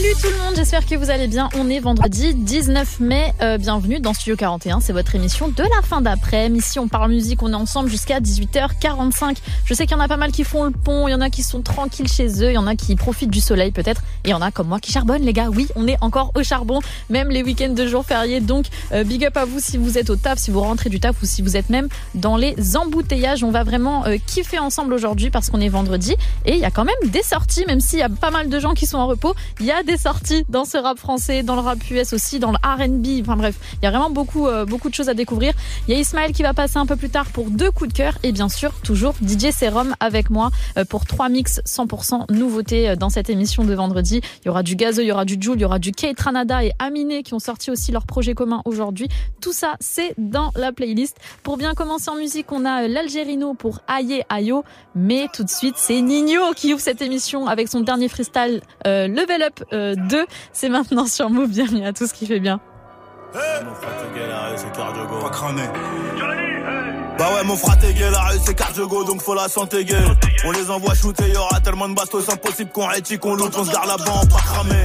Salut tout le monde, j'espère que vous allez bien. On est vendredi 19 mai. Euh, bienvenue dans Studio 41, c'est votre émission de la fin d'après. Ici, on parle musique, on est ensemble jusqu'à 18h45. Je sais qu'il y en a pas mal qui font le pont, il y en a qui sont tranquilles chez eux, il y en a qui profitent du soleil peut-être, et il y en a comme moi qui charbonnent, les gars. Oui, on est encore au charbon, même les week-ends de jours fériés. Donc, euh, big up à vous si vous êtes au taf, si vous rentrez du taf ou si vous êtes même dans les embouteillages. On va vraiment euh, kiffer ensemble aujourd'hui parce qu'on est vendredi et il y a quand même des sorties, même s'il y a pas mal de gens qui sont en repos. Il y a sorties dans ce rap français, dans le rap US aussi, dans le R&B. Enfin bref, il y a vraiment beaucoup, euh, beaucoup de choses à découvrir. Il y a Ismaël qui va passer un peu plus tard pour deux coups de cœur et bien sûr toujours DJ Serum avec moi euh, pour trois mix 100% nouveautés euh, dans cette émission de vendredi. Il y aura du Gazo, il y aura du Joule, il y aura du Kate Ranada et Aminé qui ont sorti aussi leur projet commun aujourd'hui. Tout ça, c'est dans la playlist. Pour bien commencer en musique, on a l'Algérino pour Aye Ayo, mais tout de suite, c'est Nino qui ouvre cette émission avec son dernier freestyle Level Up 2. C'est maintenant sur Move. Bienvenue à tout ce qui fait bien. Mon frère t'es galéré, c'est cardio. Pas cramé. Bah ouais, mon frère t'es galéré, c'est cardio go, donc faut la santé gueule. On les envoie shooter, y'aura tellement de bastos, impossible qu'on rétique, qu'on loupe, on se garde la banque, pas cramé.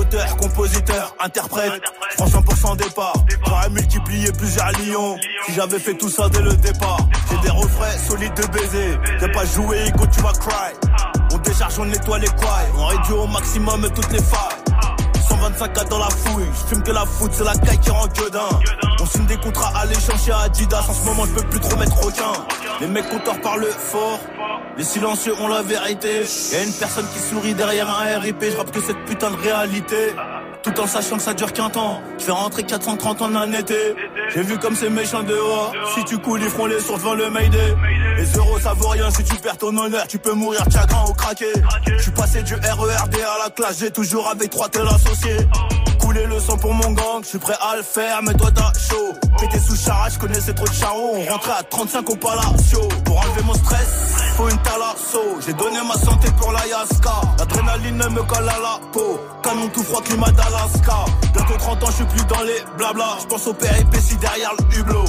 Auteur, compositeur, interprète, je prends 100% départ. J'aurais multiplié plusieurs lions si j'avais fait tout ça dès le départ. J'ai des refrains solides de baiser, t'as pas joué, Igo, tu vas cry. On décharge, on nettoie les couilles, on réduit au maximum toutes les failles. 125 cas dans la fouille, je fume que la foot, c'est la caille qui rend gueudin. On signe des contrats à l'échange chez Adidas, en ce moment je peux plus trop mettre aucun. Les mecs compteurs parlent fort, les silencieux ont la vérité. Y'a une personne qui sourit derrière un RIP, je que cette putain de réalité. Tout en sachant que ça dure qu'un temps, je vais rentrer 430 en un été. J'ai vu comme c'est méchant dehors, si tu coules ils feront les sourds devant le Mayday. Les euros ça vaut rien si tu perds ton honneur, tu peux mourir chagrin ou craquer. Je suis passé du RERD à la classe, j'ai toujours avec trois tels associés. Couler le sang pour mon gang, je suis prêt à le faire, mais toi t'as chaud. Pété sous charage, je connaissais trop de charros, on rentrait à 35 au palacio. Pour enlever mon stress, faut une talasso. J'ai donné ma santé pour la Yaska. L'adrénaline me colle à la peau. Canon tout froid, climat d'Alaska. Bientôt 30 ans, je suis plus dans les blabla. Je pense aux péripéties derrière le hublot.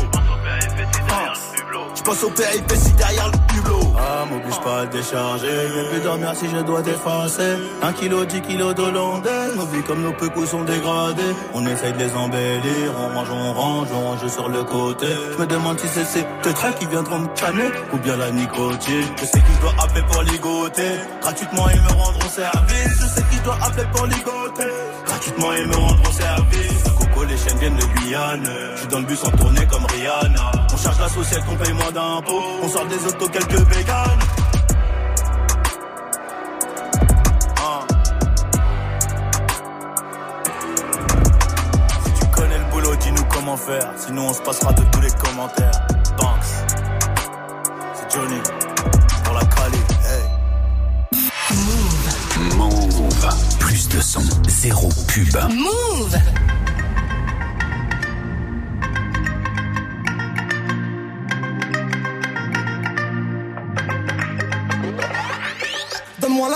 Je pense aux péripéties derrière le hublot. Ah, m'oblige pas à décharger. Je vais plus dormir si je dois t'effacer. Un kilo, dix kilos d'hollandais. Nos vies comme nos pécous sont dégradées. On essaye de les embellir. On range, on range, on range sur le côté. Je me demande si c'est ces traits qui viendront me calmer. Ou bien la nicotine. Je sais qui je dois appeler pour ligoter. Gratuitement, ils me rendront service. Je sais qui je dois appeler pour ligoter. Gratuitement, ils me rendront service. Les chaînes viennent de Guyane. Je suis dans le bus en tournée comme Rihanna. On charge la société, on paye moins d'impôts. On sort des autos, quelques bécanes. Ah. Si tu connais le boulot, dis-nous comment faire. Sinon, on se passera de tous les commentaires. Banks. C'est Johnny. Pour la Cali. Hey. Move. Plus de son, zéro pub. Move.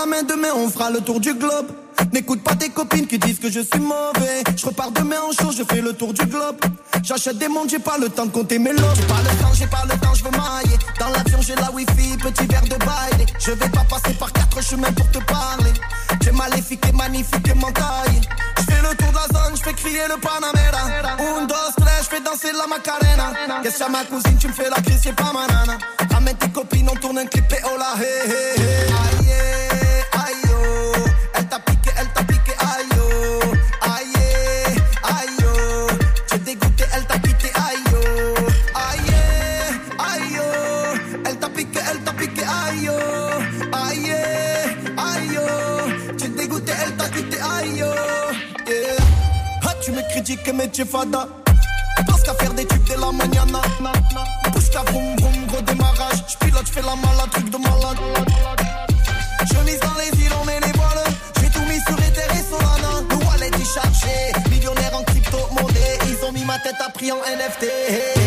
Main demain, on fera le tour du globe. N'écoute pas tes copines qui disent que je suis mauvais. Je repars demain en show, je fais le tour du globe. J'achète des montres, j'ai pas le temps de compter mes lots. J'ai pas le temps, j'ai pas le temps, je veux mailler. Dans l'avion, j'ai la wifi, petit verre de bail. Je vais pas passer par quatre chemins pour te parler. J'ai maléfique et magnifique et mentaille. Je fais le tour de la zone, je fais crier le Panamera. Un, deux, trois, je fais danser la Macarena. Qu'est-ce que ma cousine, tu me fais la crise, c'est pas ma nana. Ramène tes copines, on tourne un clip et oh la hey, hey, hey. Es fada. Pense qu'à faire des tubes de la mañana. Bouge ta vroom vroom, gros démarrage. J'pilote, j'fais la malade, truc de malade. Je mise dans les îles, on met les voiles. J'ai tout mis sur Ether et Solana. Le wallet est chargé. Millionnaire en crypto-monnaie. Ils ont mis ma tête à prix en NFT.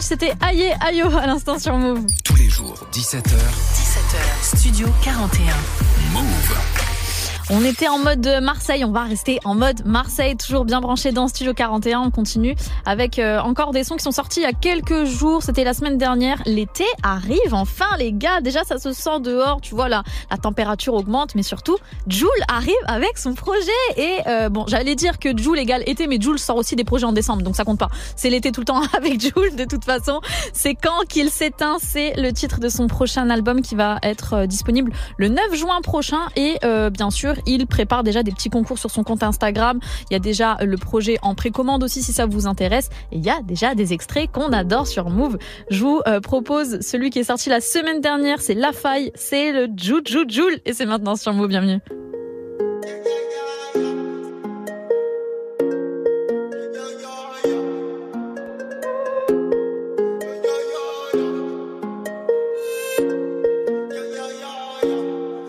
C'était Aïe Ayo à l'instant sur Move. Tous les jours, 17h, 17h, Studio 41. Move. On était en mode Marseille, on va rester en mode Marseille, toujours bien branché dans Studio 41. On continue avec euh, encore des sons qui sont sortis il y a quelques jours. C'était la semaine dernière. L'été arrive enfin, les gars. Déjà, ça se sent dehors. Tu vois, la, la température augmente, mais surtout, Joule arrive avec son projet. Et euh, bon, j'allais dire que Joule égale été, mais Joule sort aussi des projets en décembre, donc ça compte pas. C'est l'été tout le temps avec Joule, de toute façon. C'est quand qu'il s'éteint. C'est le titre de son prochain album qui va être euh, disponible le 9 juin prochain. Et bien sûr, il prépare déjà des petits concours sur son compte Instagram. Il y a déjà le projet en précommande aussi si ça vous intéresse. Et il y a déjà des extraits qu'on adore sur Move. Je vous euh, propose celui qui est sorti la semaine dernière, c'est La Faille, c'est le Juju Joule et c'est maintenant sur Move. Bienvenue.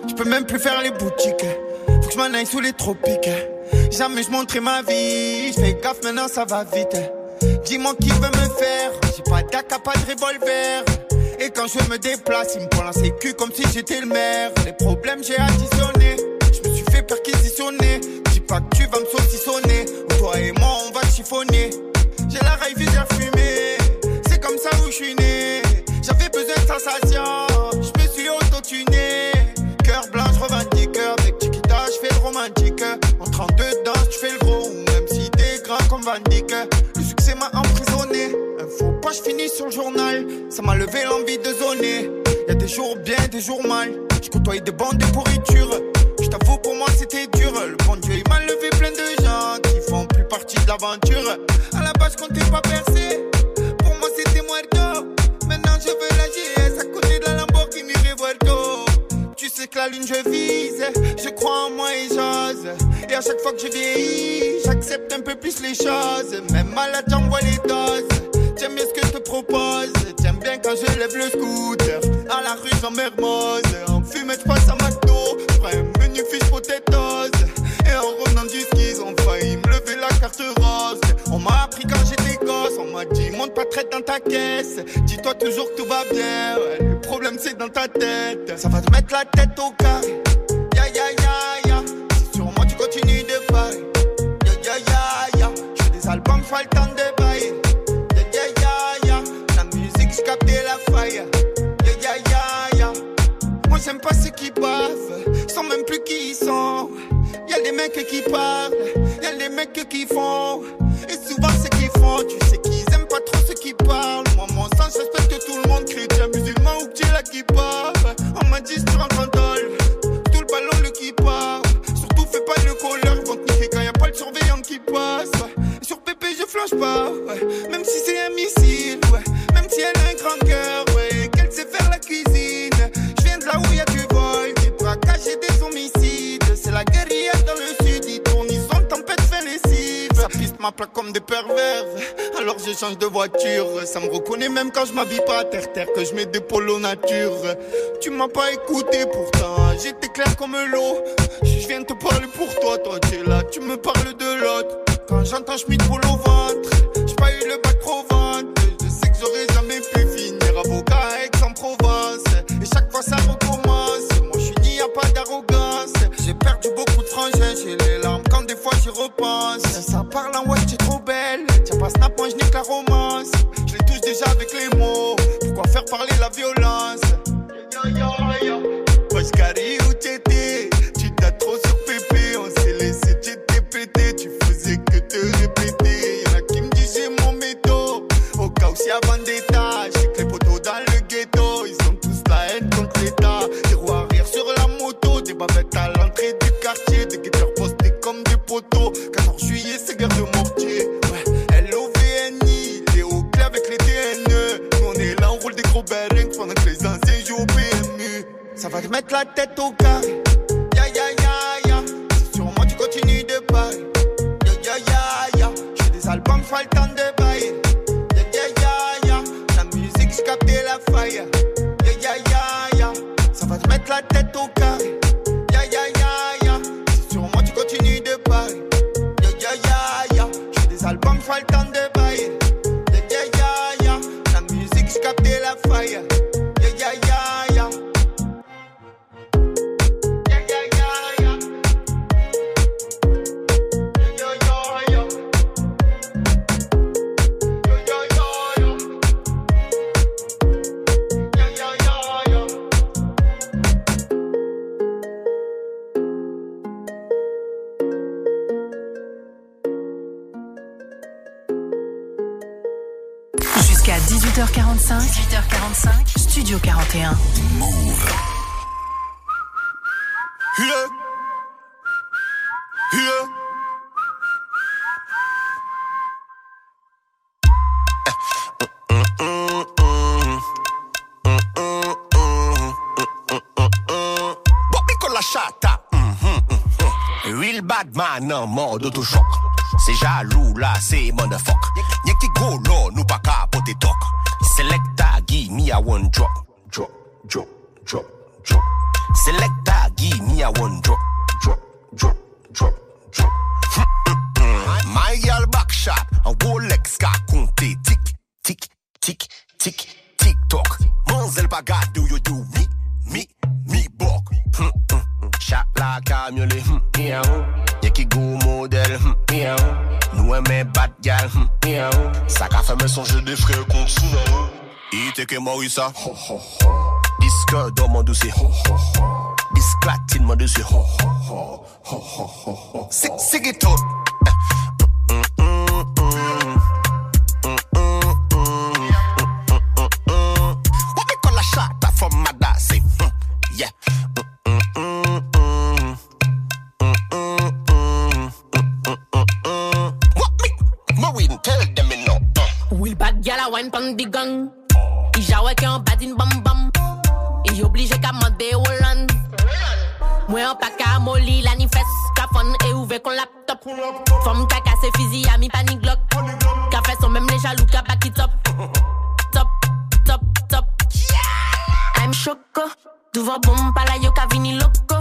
Je peux même plus faire les boutiques. Je m'en aille sous les tropiques. Jamais je montrais ma vie. Je fais gaffe maintenant, ça va vite. Dis-moi qui veut me faire. J'ai pas d'AK, pas de revolver. Et quand je me déplace, il me prend la sécu comme si j'étais le maire. Les problèmes, j'ai additionné. Je me suis fait perquisitionner. Dis pas que tu vas me saucissonner. Toi et moi, on va chiffonner. J'ai la raille visère fumée. C'est comme ça où je suis né. J'avais besoin de sensation. Le succès m'a emprisonné. Un faux pas, je sur le journal. Ça m'a levé l'envie de zoner. Y'a des jours bien, des jours mal. Je côtoie des bandes de pourriture. Je t'avoue, pour moi, c'était dur. Le bon Dieu, il m'a levé plein de gens qui font plus partie de l'aventure. À la base, je comptais pas percer. Pour moi, c'était muerto. Maintenant, je veux la GS à côté de la Lamborghini Revuelto. Tu sais que la lune, je vise. Je crois en moi et j'ose. À chaque fois que je vieillis, j'accepte un peu plus les choses. Même malade, j'envoie les doses. J'aime bien ce que je te propose. J'aime bien quand je lève le scooter. À la rue, j'en mermose. En fumette, je passe à McDo. J'prends un menu fiche potatoes. Et en revenant du ski, ils ont failli me lever la carte rose. On m'a appris quand j'étais gosse. On m'a dit, monte pas très dans ta caisse. Dis-toi toujours que tout va bien. Le problème, c'est dans ta tête. Ça va te mettre la tête au carré. Ya ya ya ya. Albums, temps de bailler. Ya ya ya ya. La musique, je captais la faille. Ya ya ya ya. Moi j'aime pas ceux qui bavent, sans même plus qui ils sont. Y'a des mecs qui parlent, y'a des mecs qui font. Et souvent ceux qui font, tu sais qu'ils aiment pas trop ceux qui parlent. Moi, mon sens, j'respecte tout le monde, chrétien, musulman ou que là qui parle. On m'a dit tu rentres en tôle, tout le ballon le qui part. Surtout fais pas le ils vont te niquer quand y a pas le surveillant qui passe. Flanche pas, ouais. même si c'est un missile, ouais. même si elle a un grand cœur, ouais. qu'elle sait faire la cuisine. Je viens de là où y a du vol, des braquages et des homicides. C'est la guérilla dans le sud, ils tournent, ils sont tempête, fait lessive. Ça piste ma plaque comme des pervers, alors je change de voiture. Ça me reconnaît même quand je m'habille pas à terre-terre, que je mets des polos nature. Tu m'as pas écouté pourtant, j'étais clair comme l'eau. Je viens te parler pour toi, toi t'es là, tu me parles de l'autre. Quand j'entends je pour au ventre, j'ai pas eu le bac pro ventre. Je sais que j'aurais jamais pu finir avocat à Aix-en-Provence. Et chaque fois ça recommence. Moi je suis ni à pas d'arrogance. perdu beaucoup de frangins, j'ai les larmes quand des fois j'y repense. Ça parle en ouais, t'es trop belle. Tiens pas snap, moi je nique la romance. Je les touche déjà avec les mots. Pourquoi faire parler la violence? Yo, yo, yo. Oscari, où t'étais? Au cas où s'il y a vendetta, j'ai que les poteaux dans le ghetto. Ils ont tous la haine contre l'État. Des roues arrière sur la moto, des bavettes à l'entrée du quartier, des guetteurs postés comme des poteaux. 14 juillet, c'est guerre de mortier. Ouais, L-O-V-N-I, les hauts clés avec les TNE. Nous on est là, on roule des gros bearings pendant que les anciens jouent au PMU. Ça va te mettre la tête au carré. Ya ya ya ya, moi tu continues de parler. Ya ya ya ya, j'ai des albums, j'fais fire. 8h45, Studio 41. Move. Yeah. Yeah. Real bad man en mode autochoc. C'est jaloux là, c'est. Y'a qui golo, nous pas cap capoter talk. Selecta, give me a one drop. Drop, drop, drop, drop. Selecta, give me a one drop. Drop, drop, drop, drop. My girl back shot, a Rolex ka compter tic, tic, tic, tic, tic toc. Manzel pa gade ou yo do mi, mi, mi bok. Shot like a qui go modèle. Hmm, Nous aimons bad gal, hmm, meow. Sa ka fait son jeu des frères contre hein. Il était que Maurissa. Hein. Ho, ho, ho. Disque dans mon dossier. Ho, ho, ho. Mon dossier. Ho, ho, wine pon di gang. I badin bam bam. I oblige ka mande Holland Mwen an moli la ni fes. Ka e kon laptop. Fom ka kase fizi a mi glock Ka son mem le ka back it up Top, top, top. I'm choco Duvan bom pala yo vini loco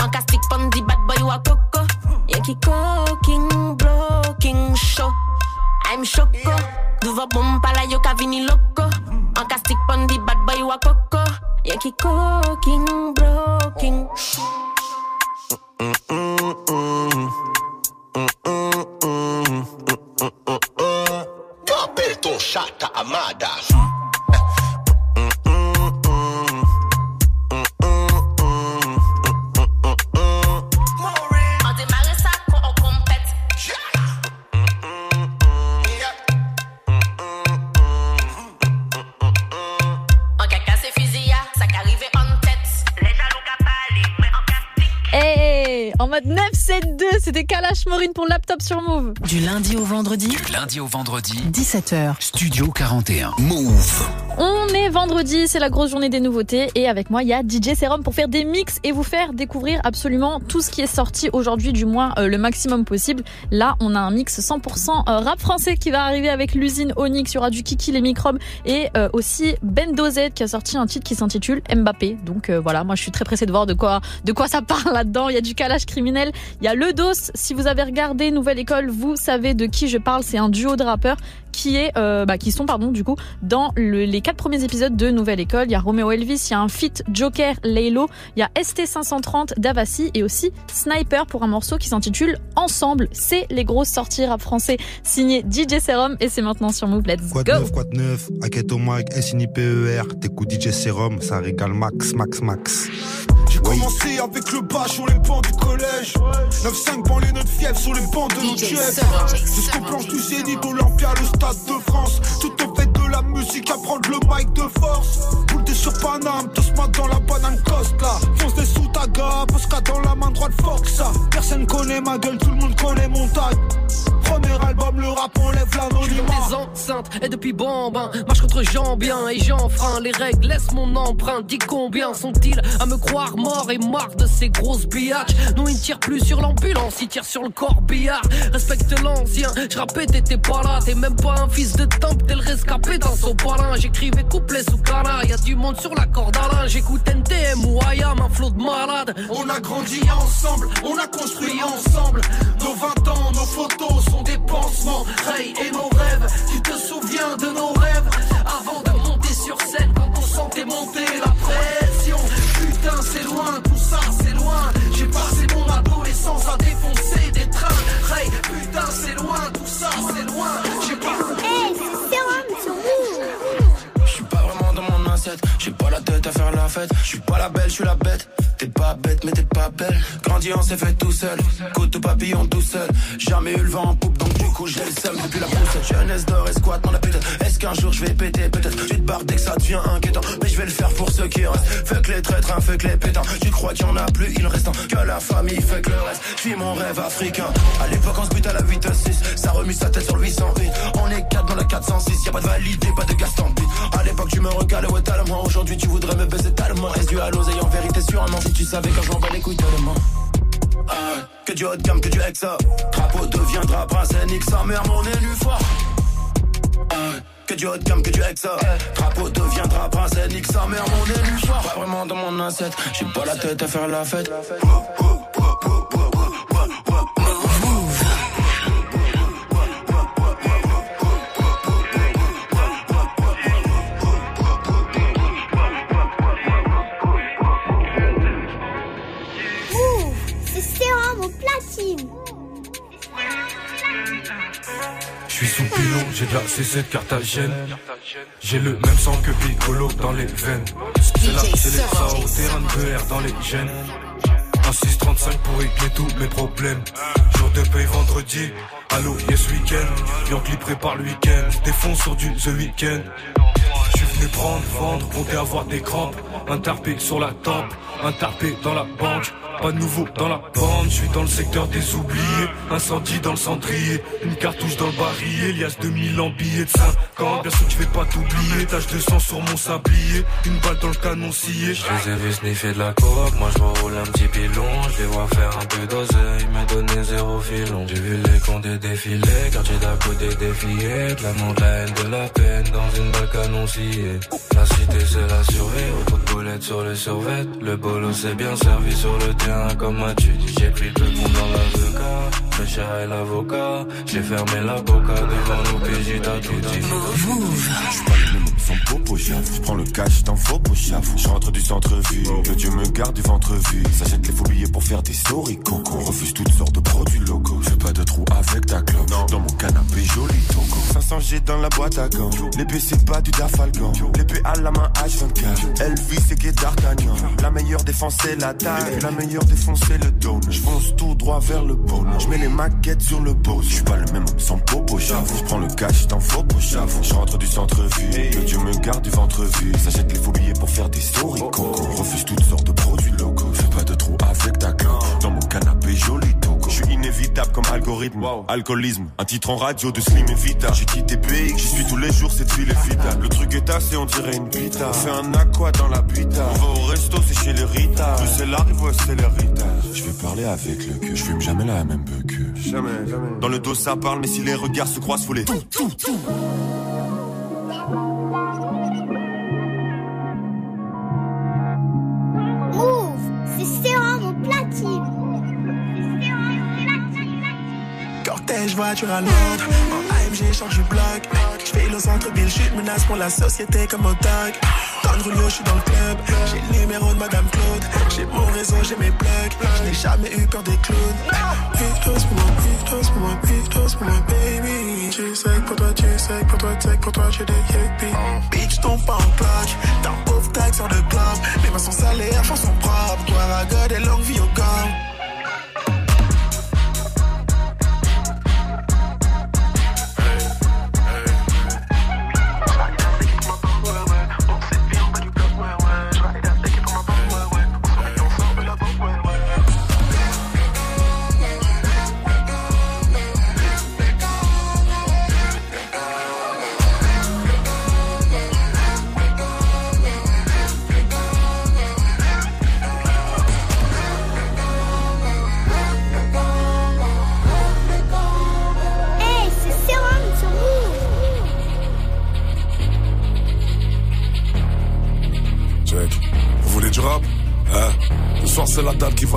An ka stick bad boy wa coco Ye ki cooking, blocking show I'm choco. Duvan bom pala yo ka vini loco. An stick pon di bad boy wa coco. Ye ki cooking, Kapel ton chata amada. Mode 972, c'était Kalash Maureen pour Laptop sur Move. Du lundi au vendredi. Du lundi au vendredi, 17h. Studio 41. Move. On est vendredi, c'est la grosse journée des nouveautés et avec moi il y a DJ Serum pour faire des mix et vous faire découvrir absolument tout ce qui est sorti aujourd'hui, du moins euh, le maximum possible. Là, on a un mix 100% euh, rap français qui va arriver avec l'usine Onyx, il y aura du Kiki les microbes et euh, aussi Ben Dozet qui a sorti un titre qui s'intitule Mbappé. Donc euh, voilà, moi je suis très pressée de voir de quoi de quoi ça parle là-dedans. Il y a du Kalash Criminel criminel. Il y a Le Dos. Si vous avez regardé Nouvelle École, vous savez de qui je parle. C'est un duo de rappeurs qui est, euh, bah, qui sont pardon du coup dans le- les quatre premiers épisodes de Nouvelle École. Il y a Romeo Elvis, il y a un feat Joker, Laylo, il y a ST530, Davassi et aussi Sniper pour un morceau qui s'intitule Ensemble. C'est les grosses sorties rap français signé DJ Serum et c'est maintenant sur Move. Let's Quoi de go. neuf, quoi de neuf Aket au mic, S-I-N-I-P-E-R T'écoutes DJ Serum, ça régale max, max, max commencé avec le bas sur les bancs du collège. 9-5 banlieue notre fièvre sur les bancs de notre chef Jusqu'au planche du Zénith d'Olympia, le stade de France. Tout au la musique à prendre le mic de force. Boule sur Paname, tous mat dans la banane coste là. Fonce des sous ta gare, Posca dans la main droite Fox Personne connaît ma gueule, tout le monde connaît mon tag. Premier album, le rap enlève l'anonymat. Des enceintes et depuis bambin Marche contre Jean bien et j'enfreins les règles Laisse mon empreinte, dis combien sont-ils À me croire mort et marre de ces grosses biatchs Non ils ne tirent plus sur l'ambulance, ils tirent sur le corbillard. Respecte l'ancien, je rappais t'étais pas là T'es même pas un fils de temple, t'es le rescapé J'écrivais couplets sous cana, y a du monde sur la corde à linge. J'écoute NTM ou IAM, un flot de malade On a grandi ensemble, on a construit ensemble. Nos 20 suis la la bête. T'es pas bête mais t'es pas belle. Grandi on s'est fait tout seul, côte papillon tout seul. Jamais eu le vent en poupe donc du coup j'ai le seum depuis la poussette. Jeunesse d'or et squat, mon appétit. Qu'un jour je vais péter peut-être Tu te barres dès que ça devient inquiétant, mais je vais le faire pour ceux qui restent. Fuck les traîtres, hein, fuck les pétants. Tu crois qu'il y en a plus, il reste un que la famille, fuck le reste. Je vis mon rêve africain. À l'époque on se bute à la 8-6, ça remue sa tête sur le 808. On est 4 dans la 406, y a pas de validé, pas de Gaston À l'époque tu me recalais ouais tellement Aujourd'hui tu voudrais me baiser tellement Est-ce à l'oseille en vérité sûrement Si tu savais quand je m'en bats les couilles tellement Ah, Que du haut de gamme, que du exa Drapeau deviendra prince et nique sa mère mon élu fort Ah, que du haut de que du exa Drapeau deviendra prince et nique sa mère mon élu fort Pas vraiment dans mon assiette. J'ai pas la tête à faire la fête sous pilon, j'ai de la C7 Carthagène. J'ai le même sang que Piccolo dans les veines. C'est là, c'est les au terrain de BR dans les gènes. Un 635 pour régler tous mes problèmes. Jour de paye vendredi, allô, yes week-end. Yankee prépare le week-end, des fonds sur du The Weekend. Je suis venu prendre, vendre, compter avoir des crampes. Un tarpé sur la tempe, un tarpé dans la banque. Pas de nouveau dans la bande, je suis dans le secteur des oubliés. Incendie dans le cendrier, une cartouche dans le barillet. Lias 2000 en billets de 50. Bien sûr que je vais pas t'oublier. Tache de sang sur mon sablier, une balle dans le canon scié. Je les ai vus sniffer de la coke, moi je roule un petit pilon, je les vois faire un peu d'oseille, m'a donné zéro filon. J'ai vu les condés défiler, quartier d'à côté défier, de de la haine, de la peine dans une balle canon sciée. La cité c'est la survie, autant de boulettes sur le survêt, le bolo s'est bien servi sur le terrain comme as-tu dit, j'ai pris le fond dans l'avocat, le cher et l'avocat, j'ai fermé la boca devant puis j'ai tout dit. J'suis pas le sans popo cash dans faux j'avoue. J'rentre du centre-ville, que Dieu me garde du ventre vide. S'achète les faux billets pour faire des stories coco. Refuse toutes sortes de produits locaux. Fais pas de trou avec ta clope. Dans mon canapé joli toco. 500 G dans la boîte à gants. L'épée c'est pas du Dafalgan. L'épée à la main H24. Elvis c'est qui d'Artagnan. La meilleure défense c'est la taille. La meilleure défense c'est le dôme. J'fonce tout droit vers le pôle. J'mets les maquettes sur le beau. J'suis pas le même sans popo j'avoue. J'prends le cash dans faux j'avoue. J'rentre du centre-ville. Dieu me garde du ventre vide. S'achète les faux billets pour faire des stories coco. Refuse toutes sortes de produits locaux. Fais pas de trou avec ta clope. Dans mon canapé joli toco. J'suis inévitable comme algorithme. Alcoolisme, un titre en radio de Slim et Vita. J'ai quitté pays, j'y suis tous les jours, cette ville est vitale. Le truc est assez, on dirait une pita. On fait un aqua dans la pita. On va au resto, c'est chez les Rita. Plus c'est l'arrive, c'est les Rita. Je vais parler avec le cul. Je fume jamais la même peu que. Jamais, jamais. Dans le dos ça parle, mais si les regards se croisent, faut les. Tout, tout, tout. Riche voiture à Londres. En AMG, change du bloc. J'fais le centre ville, j'suis une menace pour la société comme au tag. Don Julio, j'suis dans le club. J'ai le numéro de Madame Claude. J'ai mon réseau, j'ai mes plugs. J'n'ai jamais eu peur des clowns. Pitos pour moi, pitos pour moi, pitos pour moi, baby. Tu sais pour toi, tu sais pour toi, tu sais pour toi, j'ai des yippies. Bitch, ton pas en clutch. T'as un pauvre tag sur le club. Les mains sont salées, à fond sont propres. Toi, à God et longue vie au camp.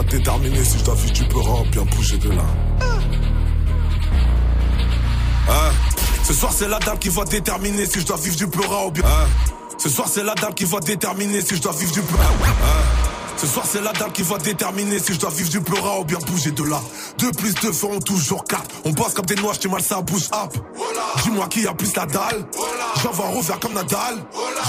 Déterminer si je dois vivre du peur ou bien bouger de là. Hein? Ce soir, c'est la dalle qui va déterminer si je dois vivre du pleura ou bien. Hein? Ce soir, c'est la dalle qui va déterminer si je dois vivre du pleura. Hein? Ce soir c'est la dalle qui va déterminer si je dois vivre du pleura ou bien bouger de là. Deux plus deux feront toujours quatre. On bosse comme des noix, j't'ai mal ça bouge up. Dis-moi qui a plus la dalle. J'envoie un revers comme Nadal.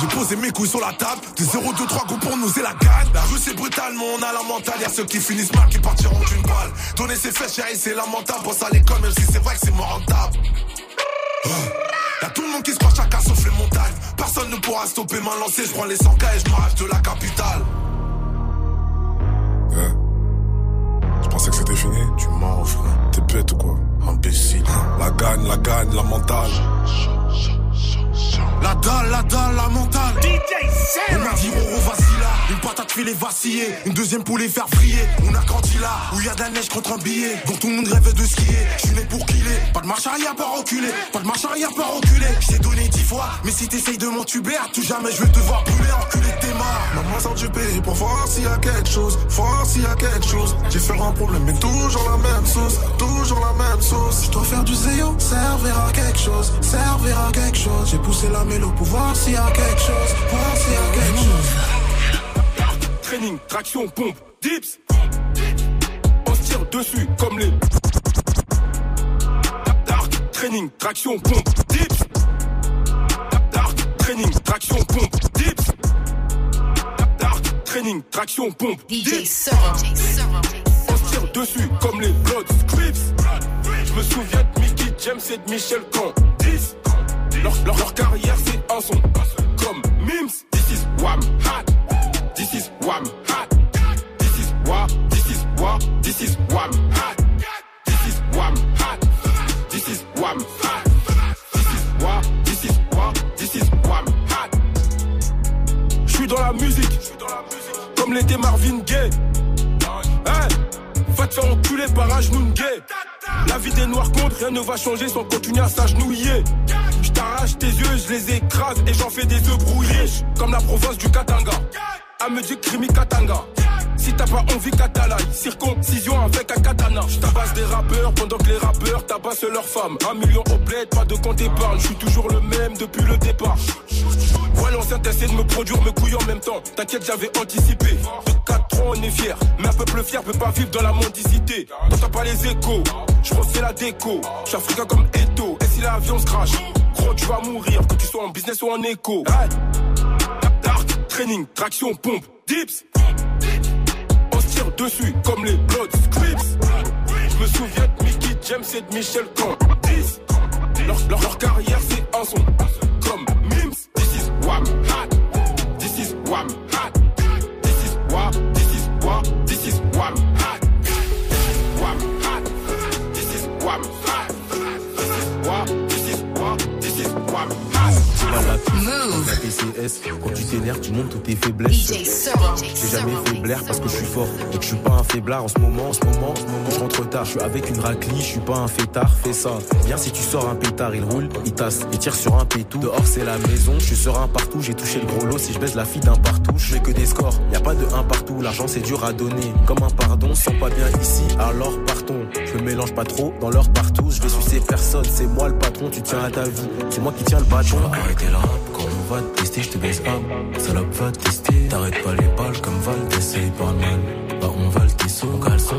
J'ai posé mes couilles sur la table. Des 0, 2, 3 goûts pour nous et la gagne. La rue c'est brutal, mais on a la mentale. Y'a ceux qui finissent mal qui partiront d'une balle. Donner ses fesses, chérie, c'est lamentable. Bosse à l'école, même si c'est vrai que c'est moins rentable. Y'a tout le monde qui se croit chacun sauf les montagnes. Personne ne pourra stopper ma lancée. Je prends les 100K et je m'arrache de la capitale. Hein Je pensais que c'était fini. Tu mens, frère. T'es bête ou quoi? Imbécile. La gagne, la gagne, la mentale. La dalle, la dalle, la mentale. DJ On m'a dit, Roro, vas-y là. Une patate filée vaciller. Une deuxième pour les faire vriller. On a grandi là, où y a de la neige contre un billet. Donc tout le monde rêve de skier. Je suis né pour killer. Pas de marche arrière, pas reculer. Pas de marche arrière, pas reculer. Je t'ai donné dix fois. Mais si t'essayes de m'entuber, à tout jamais, je vais te voir brûler, enculer tes mains. Maman sort du pays pour voir s'il y a quelque chose. Voir s'il y a quelque chose. Différents problèmes, mais toujours la même sauce. Toujours la même sauce. Je dois faire du zéo, servir à quelque chose. Servir à quelque chose. J'ai poussé la mélo pour voir s'il y a quelque chose. Voir s'il y a quelque chose. Training, traction, pompe, dips. On se tire dessus comme les. Dark, training, traction, pompe, dips. Dark, training, traction, pompe, dips. Dark, training, traction, pompe, dips. On se tire dessus comme les Blood Scripts. Je me souviens de Mickey James et de Michel Candice. Leur, leur, leur carrière c'est un son comme Mims. This is Wham Hat. This is Wham Hat. This is Wham. This is Wham. This is Wham Hat. This is Wham Hat. This is Wham Hat. This is Wham. This is Wham. This is Wham Hat. Je suis dans la musique. Comme l'était Marvin Gaye. Hey, te enculer par Ajnoun Gay. La vie des noirs contre, rien ne va changer sans continuer à s'agenouiller. Je t'arrache tes yeux, je les écrase et j'en fais des œufs brouillés. Comme la province du Katanga. À me dire Krimi Katanga. Si t'as pas envie Katalaï, circoncision avec un katana. Je tabasse des rappeurs pendant que les rappeurs tabassent leurs femmes. Un million au bled, pas de compte épargne. Je suis toujours le même depuis le départ. Ouais, l'ancien t'essaie de me produire, me couiller en même temps. T'inquiète, j'avais anticipé. De 4 ans, on est fier. Mais un peuple fier peut pas vivre dans la mendicité. T'entends pas les échos, je refais la déco. Je suis africain comme Eto. Et si l'avion se crache, gros, tu vas mourir. Que tu sois en business ou en écho. Hey. Dark, training, traction, pompe, dips. Dessus comme les Blood Scripts. Je me souviens de Mickey James et de Michel Candice. Leur, leur, leur carrière, c'est un son comme Mims. This is Wham Hat. This is Wham CS. Quand tu t'énerves, tu montres toutes tes faiblesses. J'ai jamais fait blaire parce que je suis fort. Et que je suis pas un faiblard en ce moment. En ce moment, en ce moment, je rentre tard. Je suis avec une raclie, je suis pas un fêtard. Fais ça. Bien si tu sors un pétard, il roule, il tasse, il tire sur un pétou. Dehors, c'est la maison. Je suis serein partout. J'ai touché le gros lot. Si je baisse la fille d'un partout, je fais que des scores. Y a pas de un partout. L'argent, c'est dur à donner. Comme un pardon, sens pas bien ici, alors partons. Je me mélange pas trop dans leur partout. Je vais sucer personne. C'est moi le patron. Tu tiens à ta vie. C'est moi qui tiens le bâton. Arrêtez là, on va te tester, je te baisse up. Salope va te tester. T'arrêtes pas les balles comme Val, t'essayes pas mal. Bah on va le tesson, caleçon.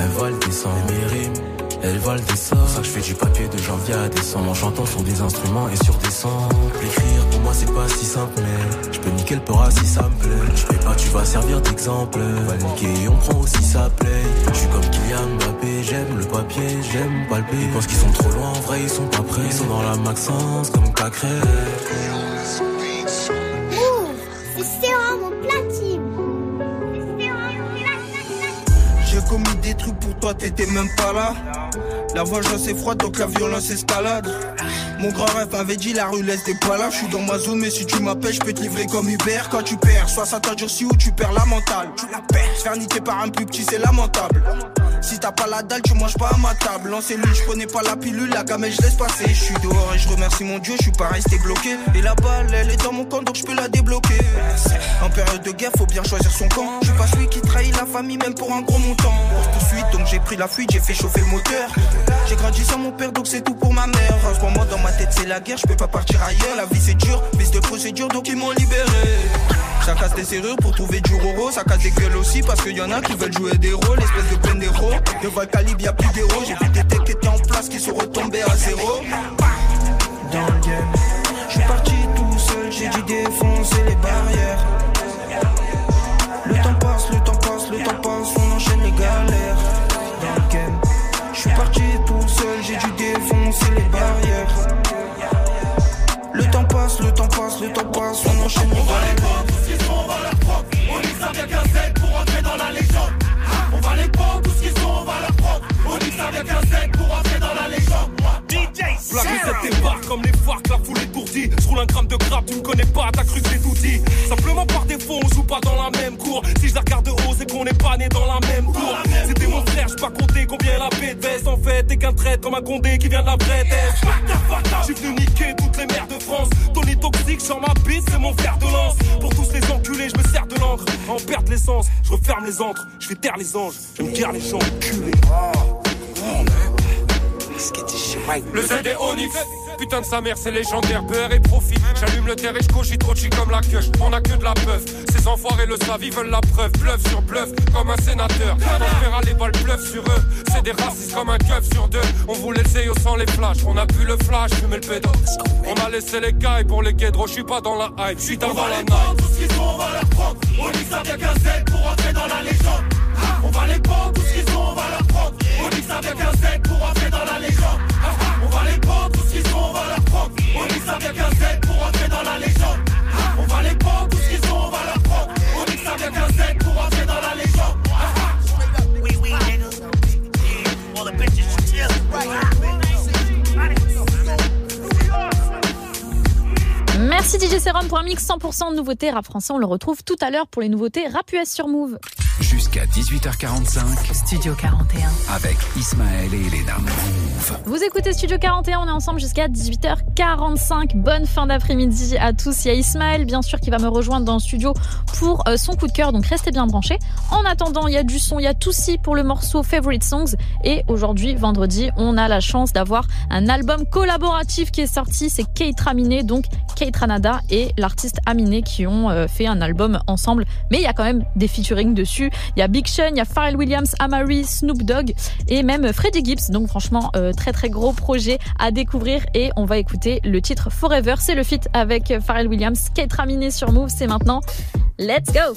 Elle va le descendre, mes rimes. Elle va le descendre. Ça que je fais du papier de janvier à décembre. En chantant sur des instruments et sur des samples. L'écrire pour moi c'est pas si simple, mais je peux niquer le pora si ça me plaît. Je fais pas, tu vas servir d'exemple. Va niquer, on prend aussi sa plaie. Je suis comme Kylian Mbappé, j'aime le papier, j'aime palper. Ils qu'ils sont trop loin, en vrai ils sont pas prêts. Ils sont dans la Maxence comme Cacré. Des trucs pour toi, t'étais même pas là. La vengeance est froide, donc la violence escalade. Mon grand rêve m'avait dit la rue laisse des pas là. Je suis dans ma zone, mais si tu m'appelles, je peux te livrer comme Uber. Quand tu perds, soit ça t'a durci ou tu perds la mentale. Tu la perds. Se faire niquer par un plus petit, c'est lamentable. Si t'as pas la dalle, tu manges pas à ma table. En cellule, je prenais pas la pilule, la gamme, je laisse passer. Je suis dehors et je remercie mon Dieu, je suis pas resté bloqué. Et la balle, elle est dans mon camp, donc je peux la débloquer. De guerre, faut bien choisir son camp. Je suis pas celui qui trahit la famille, même pour un gros montant. Pour suite, donc j'ai pris la fuite, j'ai fait chauffer le moteur. J'ai grandi sans mon père, donc c'est tout pour ma mère. En ce moment, dans ma tête, c'est la guerre, je peux pas partir ailleurs. La vie c'est dur, vice de procédure, donc ils m'ont libéré. Ça casse des serrures pour trouver du roro, ça casse des gueules aussi parce qu'il y en a qui veulent jouer des rôles, espèce de peine d'héros. Devant le y'a plus d'héros. J'ai vu des techs qui étaient en place qui sont retombés à zéro. Dans le game, je suis parti tout seul, j'ai dû défoncer les barrières. Le temps passe, on enchaîne les galères. Dans le game, je parti tout seul, j'ai dû défoncer les barrières. Le temps passe, le temps passe, le temps passe, on enchaîne les galères. tout ce qu'ils sont, on va leur prendre. On dit que ça vient qu'un Z pour entrer dans la légende. On va les prendre, tout ce qu'ils sont, on va leur prendre. On dit que ça vient qu'un Z pour Les têtes débarque comme les farcs, la foule étourdie. Je roule un gramme de crabe, tu me connais pas, t'as cru que j'ai tout dit. Simplement par défaut, on joue pas dans la même cour. Si je la regarde de haut, c'est qu'on n'est pas né dans la même cour. C'était mon frère, pas compter combien la paix baisse. En fait, t'es qu'un traître comme un condé qui vient de la vraie tête. J'suis venu niquer toutes les mères de France. Tony toxique sur ma bite, c'est mon fer de lance. Pour tous les enculés, je me sers de l'encre. En perte l'essence, je referme les encres, je fais taire les anges, je me les gens culés. Le Z est Onyx Putain de sa mère, c'est légendaire, beurre et profit. J'allume le terre et je cogite comme la queue. On a que de la peuf. Ces enfoirés le savent, ils veulent la preuve. Bluff sur bluff, comme un sénateur. On à les balles bluff sur eux. C'est des racistes comme un keuf sur deux. On voulait le Zéo sans les flashs. On a pu le flash, fumer le pédo. On a laissé les cailles pour les guédros. Je suis pas dans la hype, je suis dans la night. Tout ce qu'ils sont, on va leur prendre. On dit que ça vient qu'un Z pour entrer dans la légende. On va les prendre, tout ce qu'ils sont, on va leur prendre. On dit que ça vient qu'un Z pour entrer dans la légende. On ça vient qu'un Z pour entrer dans la légende. On va les prendre, tout ce qu'ils sont, on va leur prendre. On ça vient qu'un Z pour entrer dans la légende. Oui, oui, niggas. All the bitches chill. Merci DJ Serum pour un mix 100% de nouveautés rap français. On le retrouve tout à l'heure pour les nouveautés rap US sur Move. Jusqu'à 18h45. Studio 41. Avec Ismaël et Elena. Move. Vous écoutez Studio 41, on est ensemble jusqu'à 18h45. Bonne fin d'après-midi à tous. Il y a Ismaël, bien sûr, qui va me rejoindre dans le studio pour euh, son coup de cœur, donc restez bien branchés. En attendant, il y a du son, il y a Toussi pour le morceau Favorite Songs. Et aujourd'hui, vendredi, on a la chance d'avoir un album collaboratif qui est sorti. C'est Kate Raminé, donc Kate Ranada et l'artiste Aminé qui ont euh, fait un album ensemble. Mais il y a quand même des featuring dessus. Il y a Big Sean, il y a Pharrell Williams, Amari, Snoop Dogg et même Freddie Gibbs. Donc franchement, euh, très très gros projet à découvrir. Et on va écouter le titre Forever. C'est le feat avec Pharrell Williams. Kate Raminé sur Move, c'est maintenant. Let's go!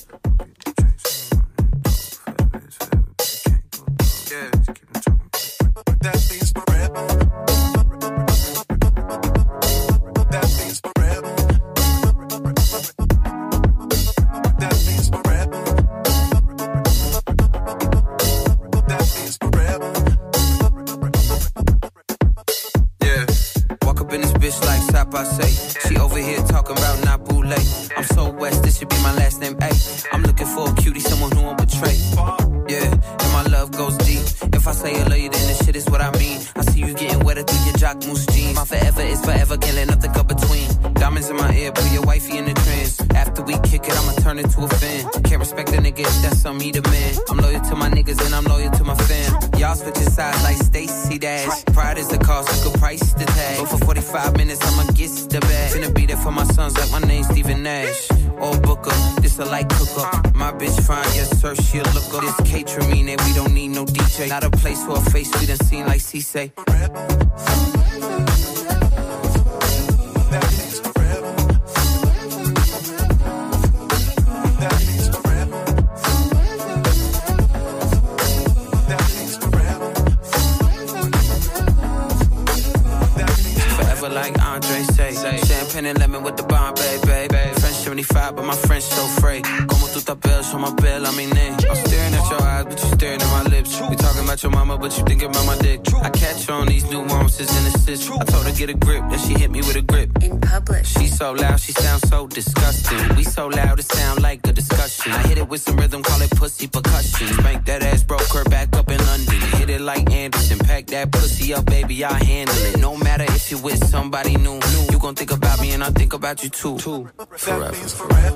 say about you too. Two. Forever. Forever.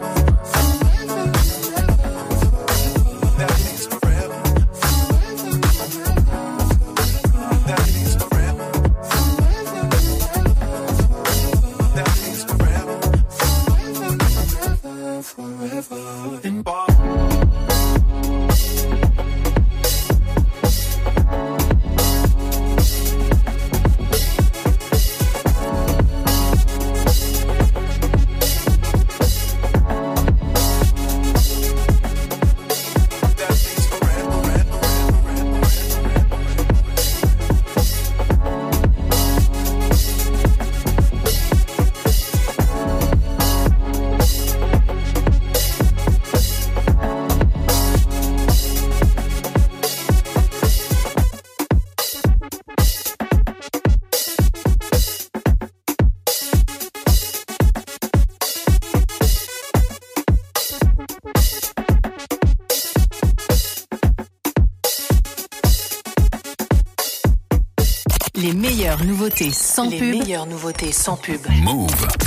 nouveautés sans pub. Move.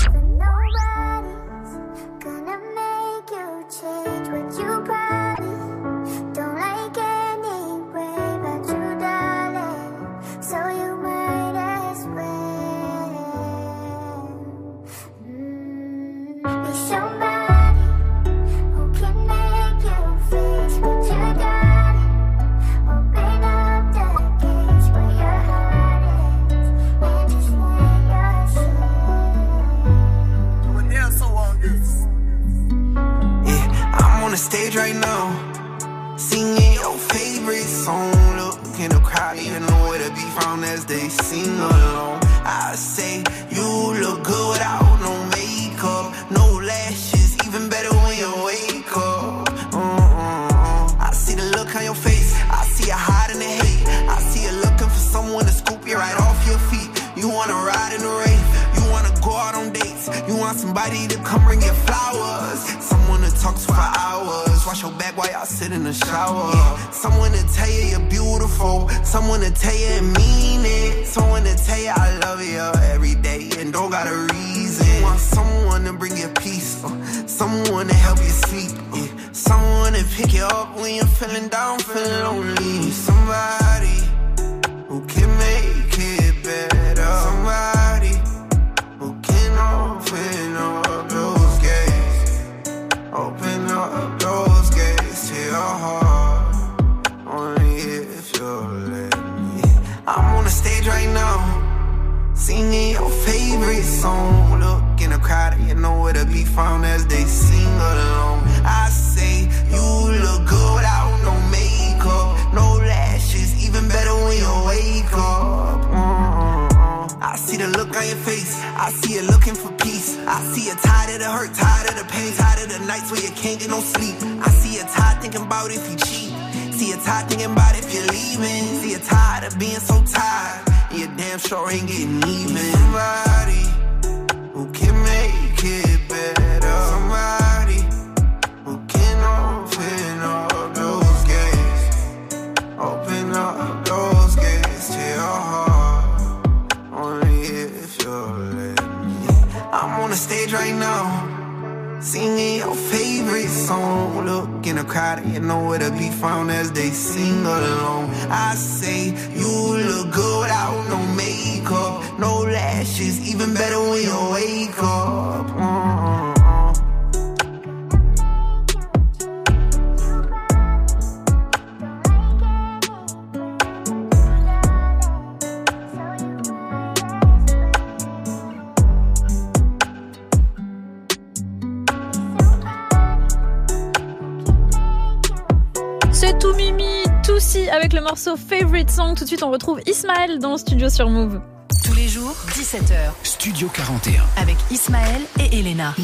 Retrouve Ismaël dans le studio sur Move. Tous les jours, 17h. Studio 41. Avec Ismaël et Elena.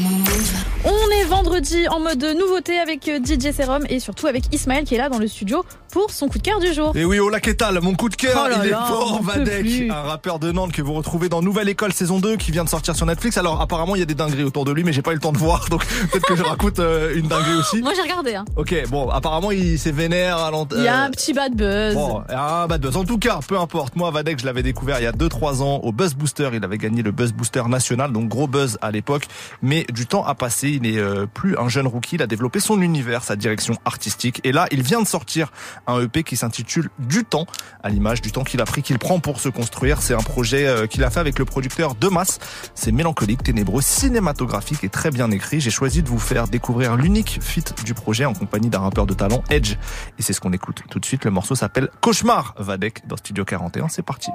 On est vendredi en mode nouveauté avec euh, DJ Serum et surtout avec Ismaël qui est là dans le studio pour son coup de cœur du jour. Et oui, oh la Ketal, mon coup de cœur, Oh là il est fort, Vadek, un rappeur de Nantes que vous retrouvez dans Nouvelle École saison 2 qui vient de sortir sur Netflix. Alors apparemment il y a des dingueries autour de lui, mais j'ai pas eu le temps de voir, donc peut-être que je raconte euh, une dinguerie aussi. Moi j'ai regardé. Hein. Ok, bon, apparemment il s'est vénère à Il y a euh, un petit bad buzz. Bon, un bad buzz. En tout cas, peu importe. Moi, Vadek, je l'avais découvert il y a 2-3 ans au Buzz Booster. Il avait gagné le Buzz Booster national, donc gros buzz à l'époque. Mais du temps a passé. Il n'est euh, plus un jeune rookie. Il a développé son univers, sa direction artistique. Et là, il vient de sortir un EP qui s'intitule Du temps, à l'image du temps qu'il a pris, qu'il prend pour se construire. C'est un projet euh, qu'il a fait avec le producteur De Masse. C'est mélancolique, ténébreux, cinématographique et très bien écrit. J'ai choisi de vous faire découvrir l'unique feat du projet en compagnie d'un rappeur de talent, Edge. Et c'est ce qu'on écoute tout de suite. Le morceau s'appelle Cauchemar Vadek dans Studio 41. C'est parti.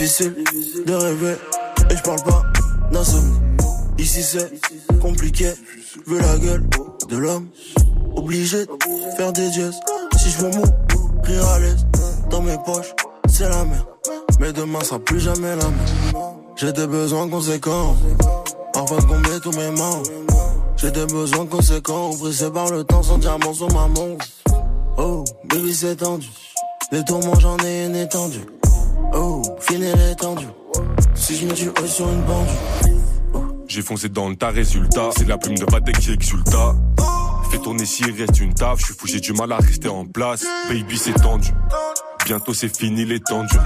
Difficile de rêver et je parle pas d'insomnie. Ici c'est compliqué, veux la gueule de l'homme. Obligé de faire des dièses. Si je veux mourir à l'aise, dans mes poches, c'est la merde. Mais demain sera plus jamais la même. J'ai des besoins conséquents, afin de combler tous mes membres. J'ai des besoins conséquents, pressés par le temps sans diamant sur ma montre. Oh, baby c'est tendu, les tourments j'en ai une étendue. Oh, fini l'étendue. Si je me tue oh, sur une pendule. J'ai foncé dans le tas, résultat. C'est la plume de Vadek qui exulta. Fais tourner s'il reste une taf. Je suis fou, j'ai du mal à rester en place. Baby, c'est tendu. Bientôt c'est fini les tendus.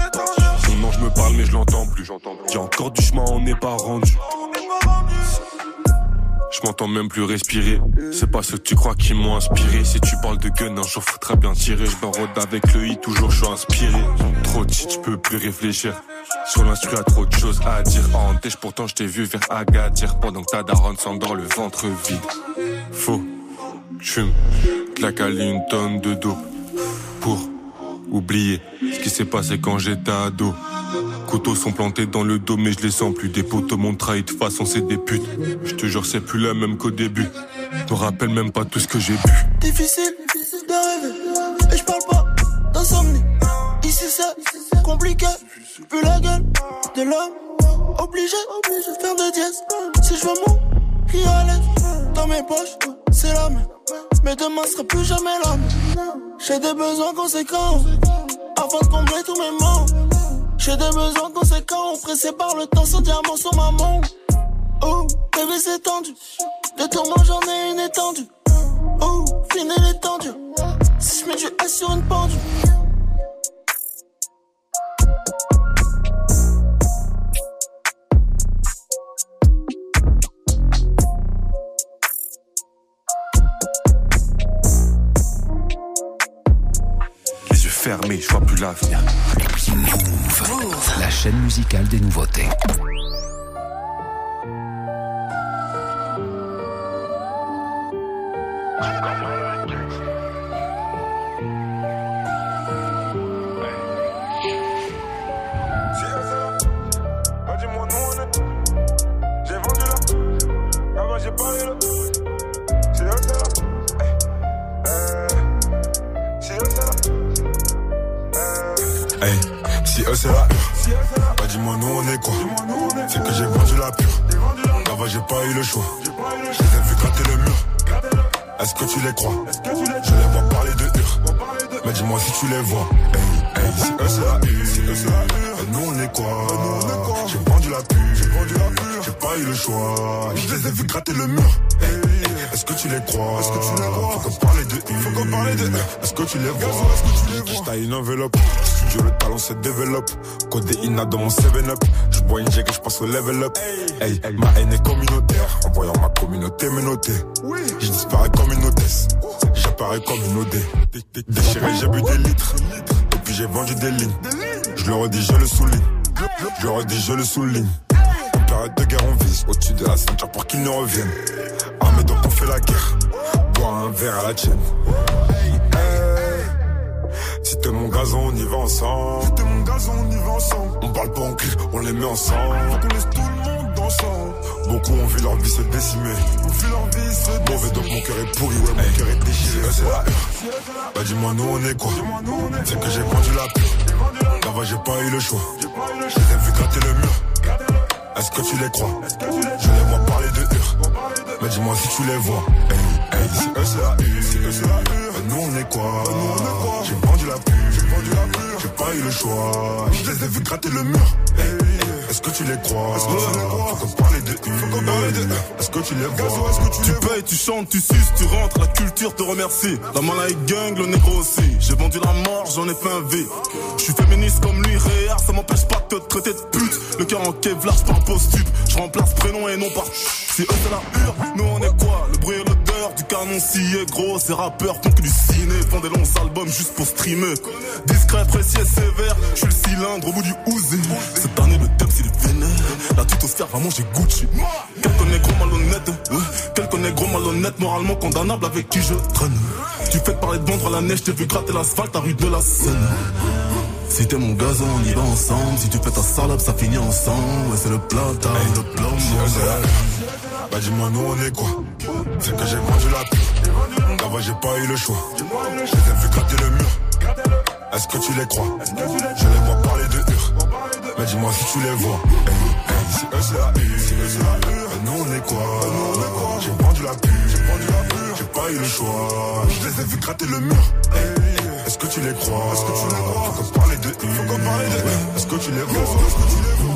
Son ange me parle, mais je l'entends plus. J'ai encore du chemin, on n'est pas rendu. Je m'entends même plus respirer. C'est pas ce que tu crois qui m'ont inspiré. Si tu parles de gun, un jour très bien tirer. Je avec le i, toujours je suis inspiré. Trop shit, je peux plus réfléchir. Sur l'instru, a trop de choses à dire. En têche, pourtant je t'ai vu vers Agadir. Pendant que ta daronne s'endort le ventre vide. Faux, fume, claque à une tonne de dos. Pour oublier ce qui s'est passé quand j'étais ado. Couteaux sont plantés dans le dos, mais je les sens plus. Des poteaux m'ont trahi de façon, c'est des putes. Je te jure, c'est plus la même qu'au début. Je me rappelle même pas tout ce que j'ai bu. Difficile de rêver et je parle pas d'insomnie. Ici c'est compliqué, vu la gueule de l'homme. Obligé de faire des dièses. Si je veux mourir à l'aise, dans mes poches, c'est la même. Mais demain sera plus jamais la même. J'ai des besoins conséquents, afin de combler tous mes manques. J'ai des besoins conséquents, pressés par le temps sans diamant sur ma montre. Oh, bébé c'est tendu, des tourments j'en ai une étendue. Oh, fini l'étendue, si je mets du S sur une pendule. Fermés, je vois plus l'avenir. La chaîne musicale des nouveautés. Quoi. C'est que j'ai vendu la pure, là-bas j'ai pas eu le choix. Je les ai vus gratter le mur, est-ce que tu les crois? Je les vois parler de hur, mais dis-moi si tu les vois. Hey, hey, si eux c'est la hur, nous on est quoi? J'ai vendu la pure, j'ai pas eu le choix. Je les ai vus gratter le mur. Est-ce que tu les crois? Est-ce que tu les crois? Faut qu'on parle de. Faut qu'on parle de. Est-ce que tu les vois? Est-ce que tu les vois? une enveloppe. Studio, le talent se développe. Codé Ina dans mon 7-up. Bois une et je passe au level up. Ma haine est communautaire. En voyant ma communauté me noter. Je disparais comme une hôtesse. J'apparais comme une OD. Déchiré, j'ai bu des litres. Et puis j'ai vendu des lignes. Je le redis, je le souligne. Je le redis, je le souligne. En période de guerre, on vise au-dessus de la ceinture pour qu'ils ne reviennent. Ah, donc on fait la guerre. Bois un verre à la tienne. Si t'es mon gazon, on y va ensemble. Si t'es mon gazon, on y va ensemble. On parle pas en cul, on les met ensemble. Faut qu'on laisse tout le monde ensemble. Beaucoup ont vu leur vie se décimer. On vu leur vie se décimer. Mauvais donc mon cœur est pourri, ouais, mon cœur est déchiré. C'est la heure. Bah dis-moi, nous on est quoi? C'est que j'ai vendu la pure. Là-bas, j'ai pas eu le choix. Je les ai vu gratter le mur. Est-ce que tu les crois? Je les vois parler de hur. Mais dis-moi si tu les vois. Hey, hey, si eux c'est la hur. Si eux c'est la hur. Nous on est quoi? J'ai vendu la pure. J'ai vendu la pure. J'ai pas eu le choix. Je les ai vu gratter le mur. Est-ce que tu les crois? Est-ce que tu les crois? Faut qu'on parle de. Faut qu'on parle de. Est-ce que tu les vois? Est-ce que tu Tu payes, tu chantes, tu suces, tu rentres, la culture te remercie. La malaï gang, le négro aussi. J'ai vendu la mort, j'en ai fait un V. Je suis féministe comme lui, réel, ça m'empêche pas de te traiter de pute. Le cœur en kevlar, par post-tube. Je remplace prénom et non par Si eux c'est la hure, nous on est quoi? Le bruit et du canon scié, gros. Ces rappeurs font que du ciné, font des longs albums juste pour streamer. Discret, précis et sévère, je suis le cylindre au bout du ouzé. Cette année, le thème c'est les vénères. La tutosphère va manger Gucci. Quelques négros malhonnêtes, ouais. Quelques négros malhonnêtes, moralement condamnables avec qui je traîne. Tu fais parler de vendre à la neige, t'ai vu gratter l'asphalte à rue de la Seine. Si t'es mon gazon, on y va ensemble. Si tu fais ta salope, ça finit ensemble. Ouais, c'est le plata, le plomb. Bah dis-moi nous on est quoi? C'est que j'ai vendu la pure Là-bas j'ai pas eu le choix. Je les ai vu gratter le mur. Est-ce que tu les crois? Je les vois parler de hur Mais dis-moi si tu les vois. Si eux c'est la la nous on est quoi? J'ai vendu la pure J'ai pas eu le choix. Je les ai vu gratter le mur. Est-ce que tu les crois? Est-ce que tu les Faut qu'on parle de hur Faut de Est-ce que tu les vois?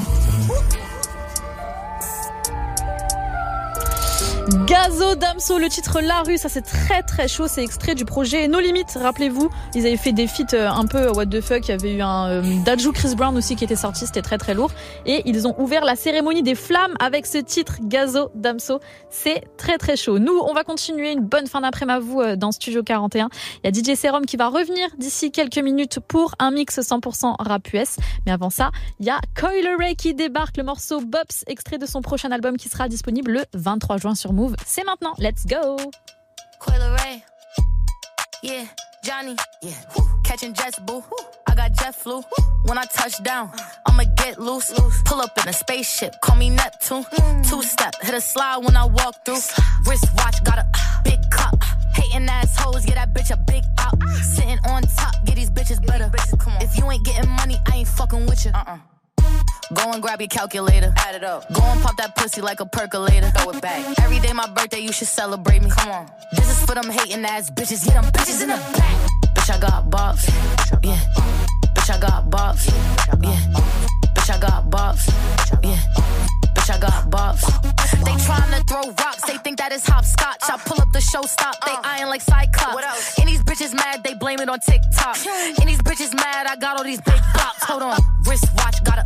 Gazo Damso, le titre La Rue, ça c'est très très chaud, c'est extrait du projet No Limit, rappelez-vous, ils avaient fait des feats euh, un peu what the fuck, il y avait eu un euh, Dajou Chris Brown aussi qui était sorti, c'était très très lourd, et ils ont ouvert la cérémonie des flammes avec ce titre Gazo Damso, c'est très très chaud. Nous, on va continuer. Une bonne fin d'après-midi à vous euh, dans Studio 41, il y a DJ Serum qui va revenir d'ici quelques minutes pour un mix 100% rap US, mais avant ça, il y a Coil Ray qui débarque, le morceau Bops, extrait de son prochain album qui sera disponible le 23 juin sur Move. C'est maintenant, let's go Yeah, Johnny. Yeah. Catching jets, boo. I got jet flu. When I touch down, I'ma get loose. Pull up in a spaceship, call me Neptune. Hmm. Two step, hit a slide when I walk through. Wrist watch, got a big cup. Hating assholes, get that bitch a big up. Ah. Sitting on top, get these bitches better. If you ain't getting money, I ain't fucking with you. Uh-uh. Go and grab your calculator. Add it up. Go and pop that pussy like a percolator. Throw it back. Every day my birthday, you should celebrate me. Come on. This is for them hating ass bitches. Yeah, them bitches in the back. Bitch, I got bops. Yeah. Bitch, I got bops. Yeah. Bitch, I got bops. Yeah. Bitch, I got bops. They tryna throw rocks. They think that is hopscotch. I pull up the show stop. They uh. eyeing like Cyclops. And these bitches mad. They blame it on TikTok. And these bitches mad. I got all these big bops. Hold on. Wrist watch. Gotta.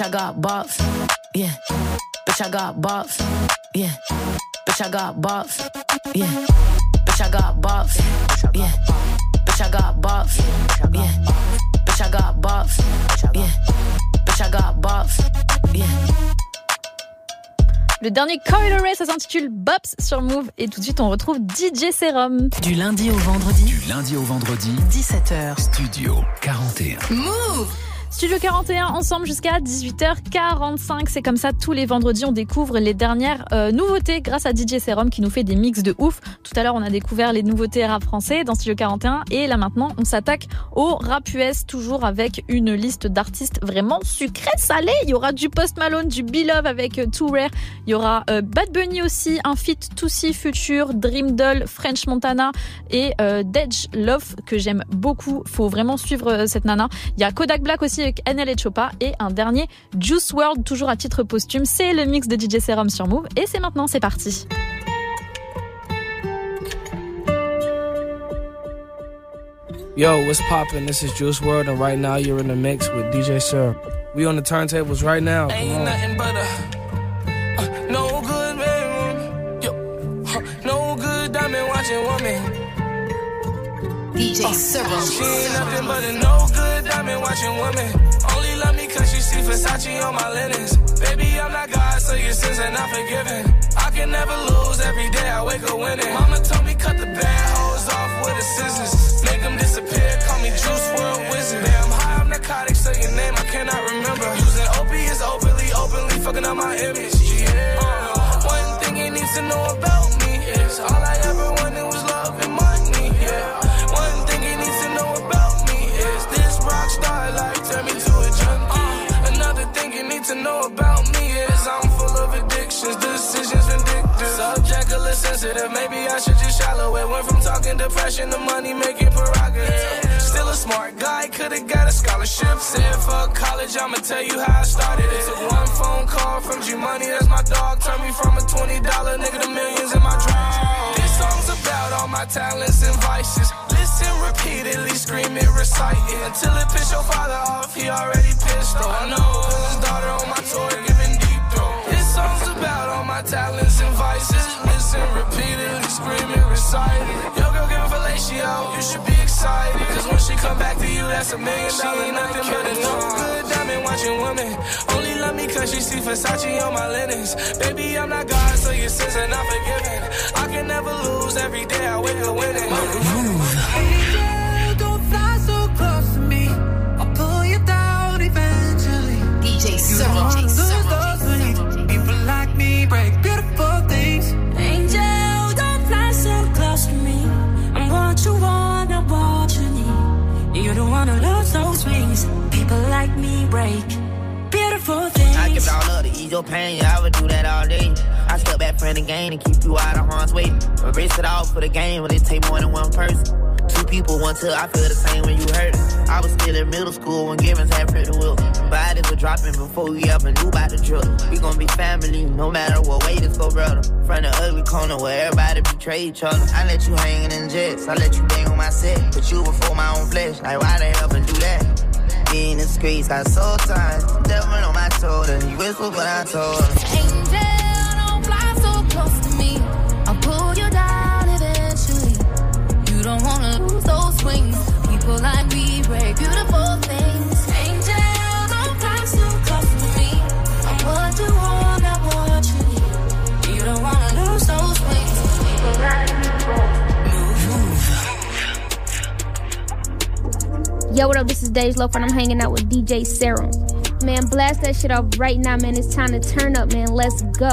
Bitch, I got bops. Yeah. Bitch, I got bops. Yeah. Bitch, I got bops. Yeah. Bitch, I got bops. Yeah. Bitch, I got bops. Yeah. Bitch, I got bops. Yeah. Bitch, I got bops. Yeah. Le dernier Coil Ray, ça s'intitule Bops sur Move, et tout de suite on retrouve DJ Serum. Du lundi au vendredi. Du lundi au vendredi, 17h. Studio 41. Move Studio 41 ensemble jusqu'à 18h45. C'est comme ça tous les vendredis on découvre les dernières euh, nouveautés grâce à DJ Serum qui nous fait des mix de ouf. Tout à l'heure on a découvert les nouveautés rap français dans Studio 41 et là maintenant on s'attaque au rap US toujours avec une liste d'artistes vraiment sucrés salés. Il y aura du Post Malone, du Love avec euh, Too Rare. Il y aura euh, Bad Bunny aussi, un feat Tootsie Future, Dream Doll, French Montana et euh, Love que j'aime beaucoup. Faut vraiment suivre euh, cette nana. Il y a Kodak Black aussi avec NL et Chopa et un dernier Juice World toujours à titre posthume. C'est le mix de DJ Serum sur Move et c'est maintenant, c'est parti. Yo, what's poppin'? This is Juice World, and right now you're in the mix with DJ Sir. We on the turntables right now. Come Ain't on. nothing but a uh, no good man. Yo, huh, no good diamond watching woman. DJ uh. Serum. She ain't nothing but a no good diamond watching woman. Only love me cause she see Versace on my linens. Baby, I'm not God, so your sins are not forgiven. I can never lose, every day I wake up winning. Mama Depression the money making prerogative. Still a smart guy, could've got a scholarship. Said fuck college, I'ma tell you how I started it. Took one phone call from G Money, that's my dog. Turned me from a $20 nigga to millions in my dreams. This song's about all my talents and vices. Listen repeatedly, scream it, recite it. Until it piss your father off, he already pissed off. I know his daughter on my tour giving song's about all my talents and vices. Listen repeatedly, screaming, reciting. Yo, girl, give fellatio, you should be excited. Cause when she come back to you, that's a million dollar She ain't nothing but a no good diamond watching woman. Only love me cause she see Versace on my linens. Baby, I'm not God, so your sins are not forgiven. I can never lose, every day I wake up winning. Like me break beautiful things. I give it all up to ease your pain, yeah, I would do that all day. I step back from the game and keep you out of harm's way. Erase it all for the game, but it take more than one person. Two people, one till I feel the same when you hurt. I was still in middle school when Givens had pretty will. Bodies were dropping before we ever knew about the drill. We gon' be family, no matter what way this go, brother. From the ugly corner where everybody betray each other. I let you hangin' in jets, I let you bang on my set. Put you before my own flesh, like why the hell and do that? In the streets, got so tired. Devil on my shoulder, you whisper what I told her. Angel, don't fly so close to me. I'll pull you down eventually. You don't wanna lose those wings. People like me break beautiful Yo, what up? This is Dej Loaf, and I'm hanging out with DJ Serum. Man, blast that shit off right now, man. It's time to turn up, man. Let's go.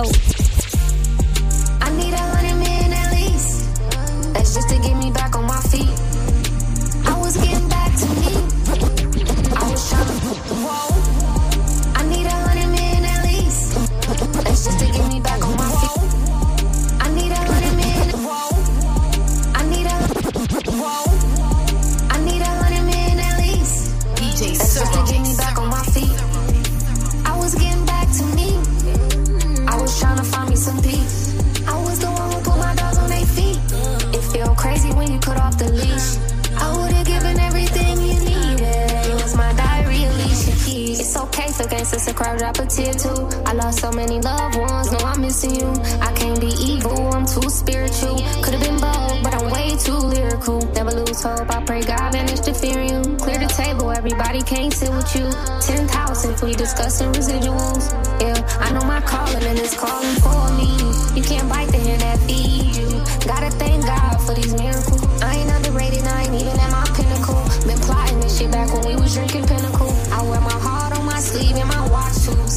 For gangsters to cry, drop a tear too. I lost so many loved ones, no, I'm missing you. I can't be evil, I'm too spiritual. Could've been bold, but I'm way too lyrical. Never lose hope, I pray God vanish to fear you. Clear the table, everybody can't sit with you. Tenth house if we discussing residuals. Yeah, I know my calling and it's calling for me. You can't bite the hand that feeds you. Gotta thank God for these miracles. I ain't underrated, I ain't even at my pinnacle. Been plotting this shit back when we was drinking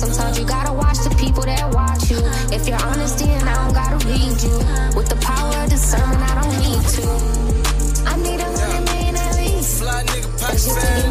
Sometimes you gotta watch the people that watch you. If you're honest, then I don't gotta read you. With the power of discernment, I don't need to. I need a hundred million at least. Fly nigga,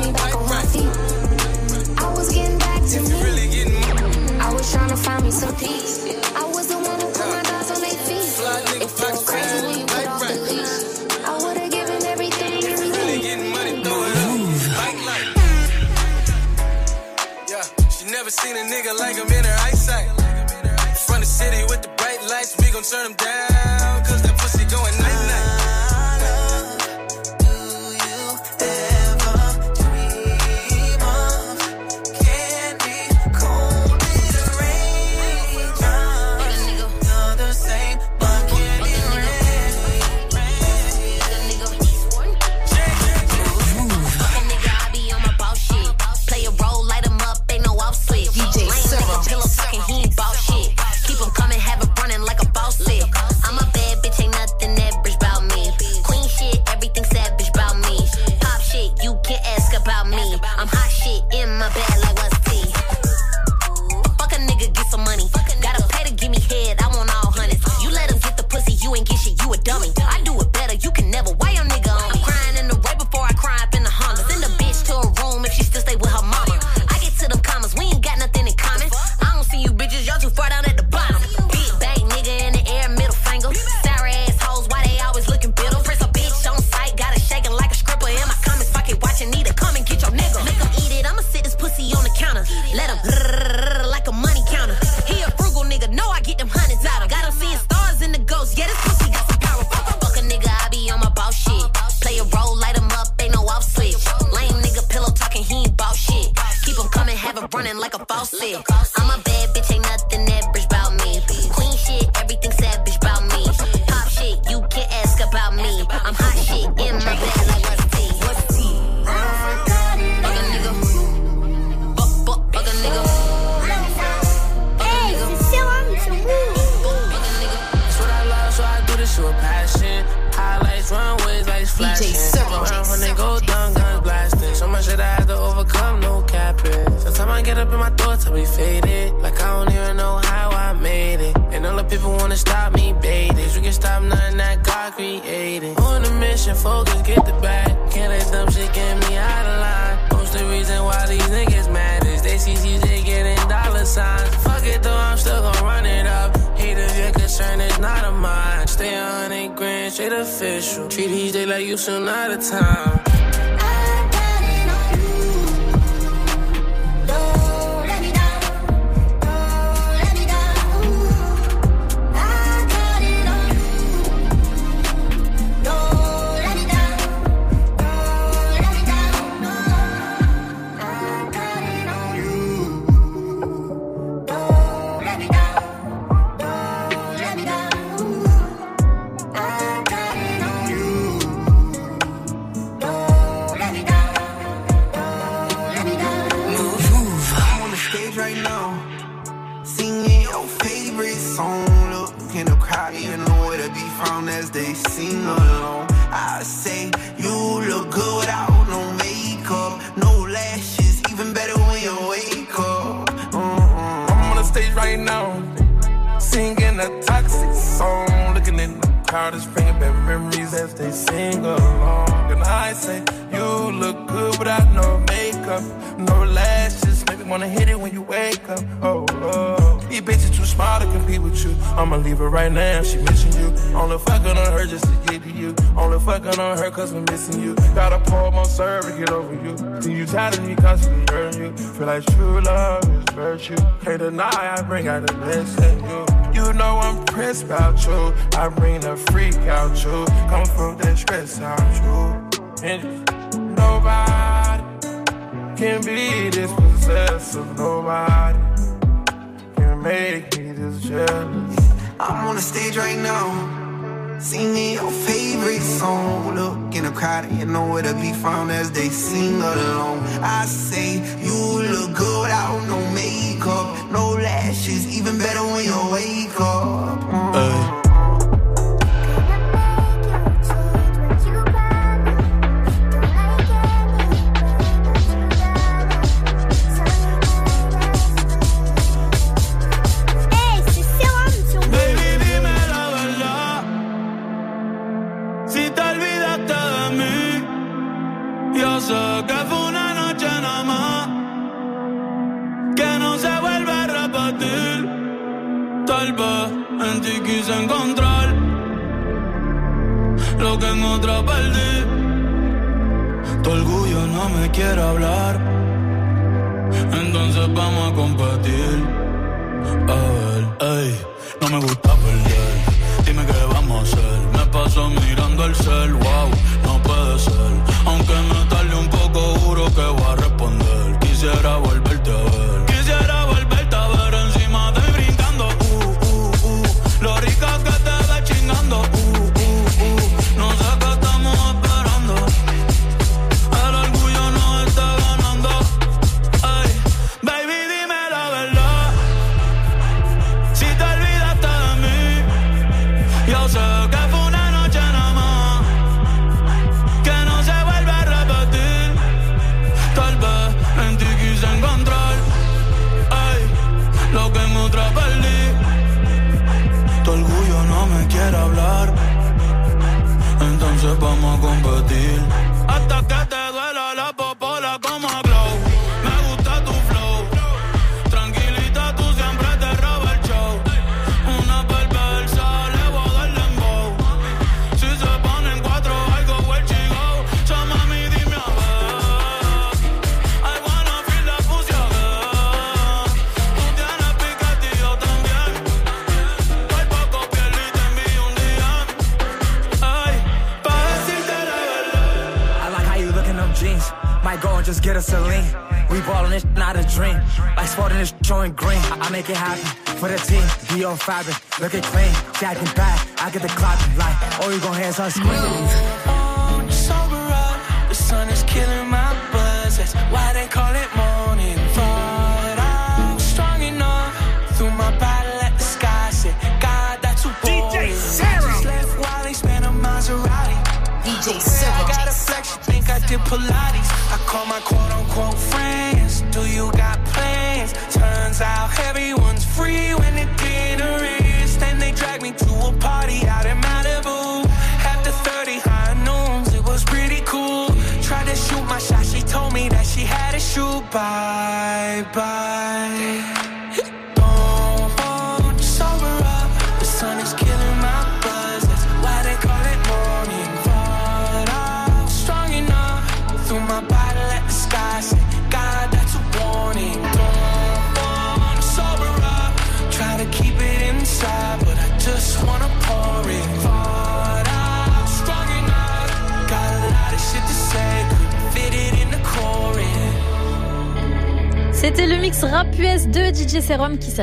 created. On a mission, focus, get the bag. Can't let dumb shit get me out of line. Most the reason why these niggas mad is they see CJ getting dollar signs. Fuck it though, I'm still gon' run it up. Hate if your concern is not a mine. Stay a hundred grand, straight official. Treat each day like you soon out of time. proudest bringing back memories as they sing along. And I say, You look good without no makeup, no lashes. Make wanna hit it when you wake up. Oh smile to compete with you. I'ma leave her right now, she missing you. Only fucking on her just to get to you. Only fucking on her cause I'm missing you. Gotta pour up on serve to get over you. See you tired of me constantly hurting you. Feel like true love is virtue. Can't deny I bring out the best in you. You know I'm pressed about you. I bring the freak out you. Come from that stress out you. And nobody can be this possessive. Nobody can make me jealous. I'm on the stage right now, singing your favorite song. Look in the crowd and you know where to be found as they sing along. I say you look good, I don't know makeup, no lashes, even better when you wake up. Mm. Uh. que fue una noche nada más Que no se vuelve a repetir. Tal vez en ti quise encontrar Lo que en otra perdí. Tu orgullo no me quiere hablar. Entonces vamos a competir. A ver, No me gusta perder. Dime qué vamos a hacer. Me paso mirando el cel, wow. You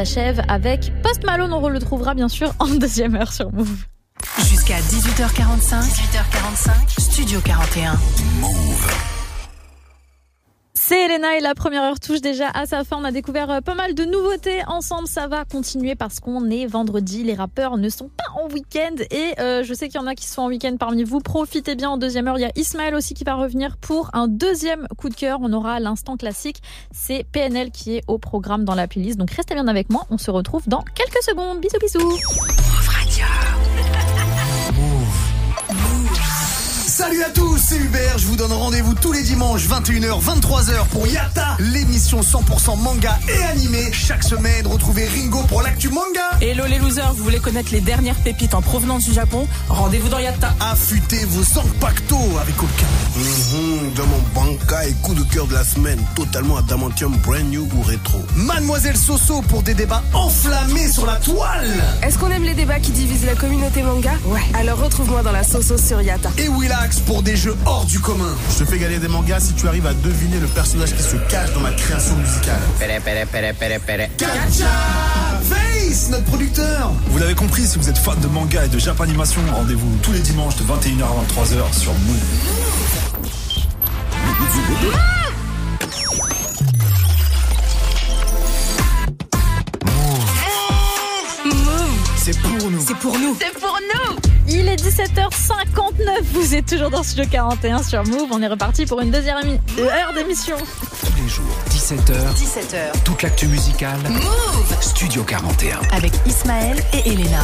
s'achève avec Post Malone. On le retrouvera bien sûr en deuxième heure sur Move. Jusqu'à 18h45. 18h45. Studio 41. C'est Elena et la première heure touche déjà à sa fin. On a découvert euh, pas mal de nouveautés ensemble. Ça va continuer parce qu'on est vendredi. Les rappeurs ne sont pas en week-end et euh, je sais qu'il y en a qui sont en week-end parmi vous. Profitez bien en deuxième heure. Il y a Ismaël aussi qui va revenir pour un deuxième coup de cœur. On aura l'instant classique. C'est PNL qui est au programme dans la playlist. Donc restez bien avec moi. On se retrouve dans quelques secondes. Bisous bisous. Salut à tous, c'est Hubert. Je vous donne rendez-vous tous les dimanches 21h 23h pour Yata, l'émission 100% manga et animé. Chaque semaine, retrouvez Ringo pour l'actu manga. Hello les losers, vous voulez connaître les dernières pépites en provenance du Japon? Rendez-vous dans Yatta. Affûtez vos pacto avec aucun. Mhm, dans mon banca et coup de cœur de la semaine, totalement adamantium brand new ou rétro. Mademoiselle Soso pour des débats enflammés sur la toile. Est-ce qu'on aime les débats qui divisent la communauté manga? Ouais. Alors retrouve-moi dans la Soso sur Yata. Et Willax pour des jeux hors du commun. Je te fais gagner des mangas si tu arrives à deviner le personnage qui se cache dans ma création musicale. Pere, pere, pere, pere, pere. Gacha Face, notre producteur. Vous l'avez compris, si vous êtes fan de manga et de japanimation, rendez-vous tous les dimanches de 21h à 23h sur Move. C'est pour nous. C'est pour nous. C'est pour nous. Il est 17h59. Vous êtes toujours dans Studio 41 sur Move. On est reparti pour une deuxième émi- heure d'émission. Tous les jours, 17h. 17h. Toute l'actu musicale. Move. Studio 41. Avec Ismaël et Elena.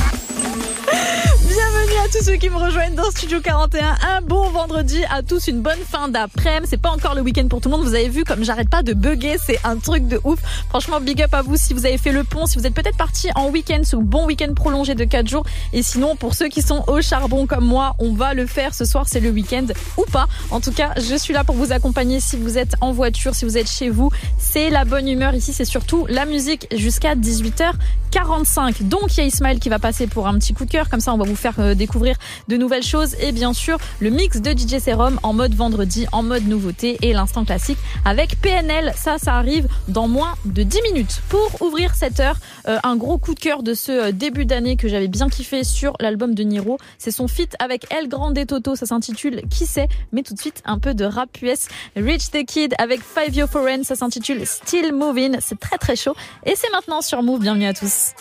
À tous ceux qui me rejoignent dans Studio 41. Un bon vendredi à tous, une bonne fin d'après-midi. C'est pas encore le week-end pour tout le monde. Vous avez vu comme j'arrête pas de bugger. C'est un truc de ouf. Franchement, big up à vous si vous avez fait le pont, si vous êtes peut-être parti en week-end, ce bon week-end prolongé de 4 jours. Et sinon, pour ceux qui sont au charbon comme moi, on va le faire ce soir. C'est le week-end ou pas. En tout cas, je suis là pour vous accompagner si vous êtes en voiture, si vous êtes chez vous. C'est la bonne humeur ici. C'est surtout la musique jusqu'à 18h45. Donc, il y a Ismaël qui va passer pour un petit coup de cœur. Comme ça, on va vous faire euh, découvrir de nouvelles choses et bien sûr le mix de DJ Serum en mode vendredi, en mode nouveauté et l'instant classique avec PNL. Ça, ça arrive dans moins de 10 minutes. Pour ouvrir cette heure, euh, un gros coup de cœur de ce euh, début d'année que j'avais bien kiffé sur l'album de Niro. C'est son feat avec El Grande Toto. Ça s'intitule Qui sait? Mais tout de suite, un peu de rap US. Rich the Kid avec Five Yo Foreign. Ça s'intitule Still Moving. C'est très très chaud. Et c'est maintenant sur Move. Bienvenue à tous.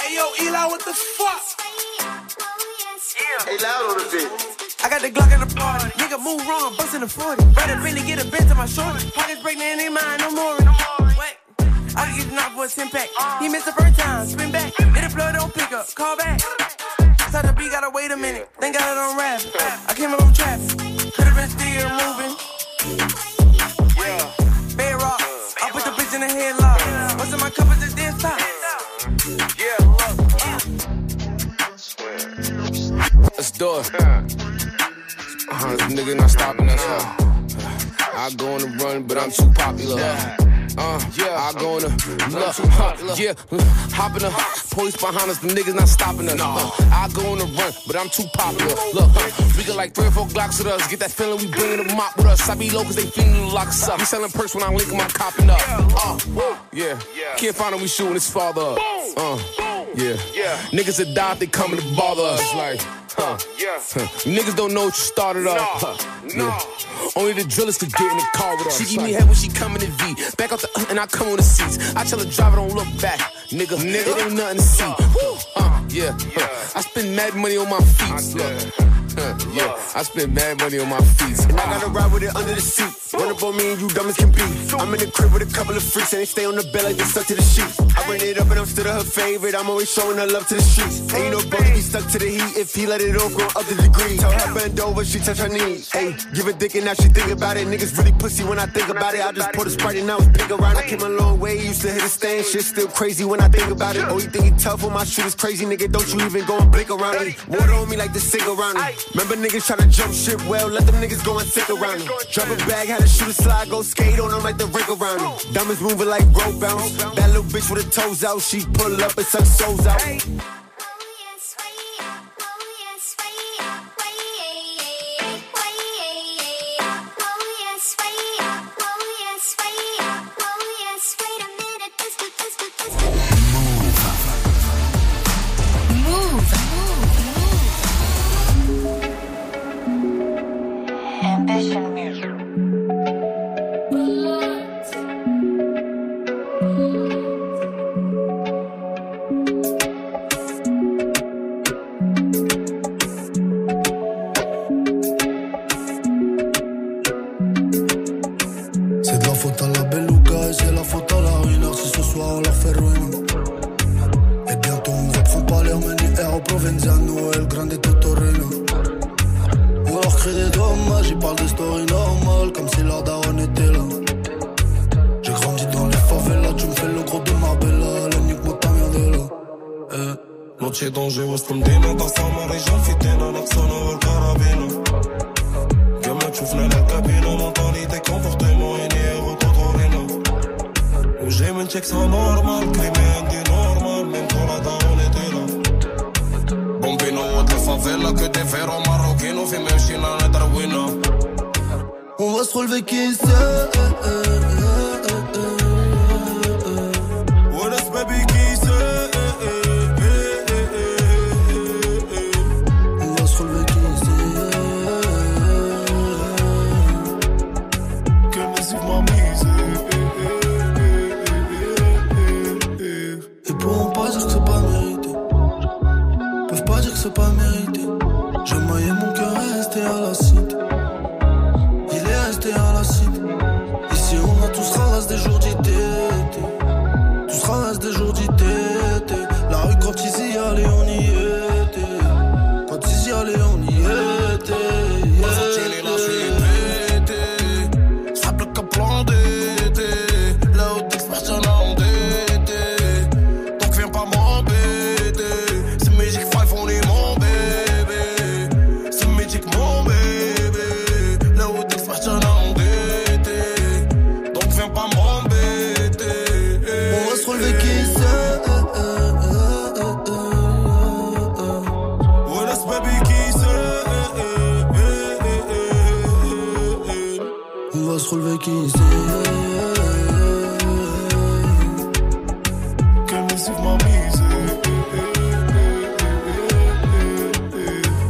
Hey yo, Eli, what the fuck? Hey, loud on the bit. I got the Glock in the party. Nigga move wrong, bust in the 40. Rather really get a bent to my shorty. Pockets breaking in their mind, no more. Wait. I can get knocked for a 10 pack. He missed the first time, spin back. Hit the blood, don't pick up, call back. Tell the beat, gotta wait a minute. Thank God I don't rap. I came up from traffic. Could've been still moving. Yeah. Bed rock. I put the bitch in the headlock. Let's do it. Uh, this nigga not stopping us. huh? I go on the run, but I'm too popular. Uh, I go on the look, huh, yeah, hop in the police behind us, the niggas not stopping us. Uh, I go on the run, but I'm too popular. Look, huh, we got like three or four Glocks with us. Get that feeling we bringing the mop with us. I be low cause they feeling the locks up. We selling perks when I link 'em, I'm copping up. Uh, yeah, can't find him, we shooting his father up. Uh, yeah, niggas that die, they coming to bother us. Like, huh, huh. niggas don't know what you started up. Huh, yeah. Only the drillers could get in the car with us. She give me head when she coming in V. Back out the uh, and I come on the seats. I tell the driver don't look back, nigga. Nigga, it ain't nothing to see. Woo, uh, yeah, huh. I spend mad money on my feet. Look. Huh, yeah, I spend mad money on my feet. And I gotta ride with it under the seat. Run up on me and you dumb as can be. I'm in the crib with a couple of freaks and they stay on the bed like they stuck to the sheets. I ran it up and I'm still her favorite. I'm always showing her love to the streets. Ain't no brody be stuck to the heat. If he let it off, go up the degree. Tell her bend over, she touch her knees. Hey, give a dick and now she think about it. Niggas really pussy when I think about it. I just pour the sprite and now it's big around. I came a long way, used to hit a stand. Shit still crazy when I think about it. Oh, you think he tough when my shit is crazy, nigga? Don't you even go and blink around me. Water on me like the sink around me. Remember niggas tryna jump shit well, let them niggas go and sink around me. Drop a bag, had to shoot a slide, go skate on like the rink around me. Diamonds moving like rope bounce. That little bitch with her toes out, she pull up and suck souls out.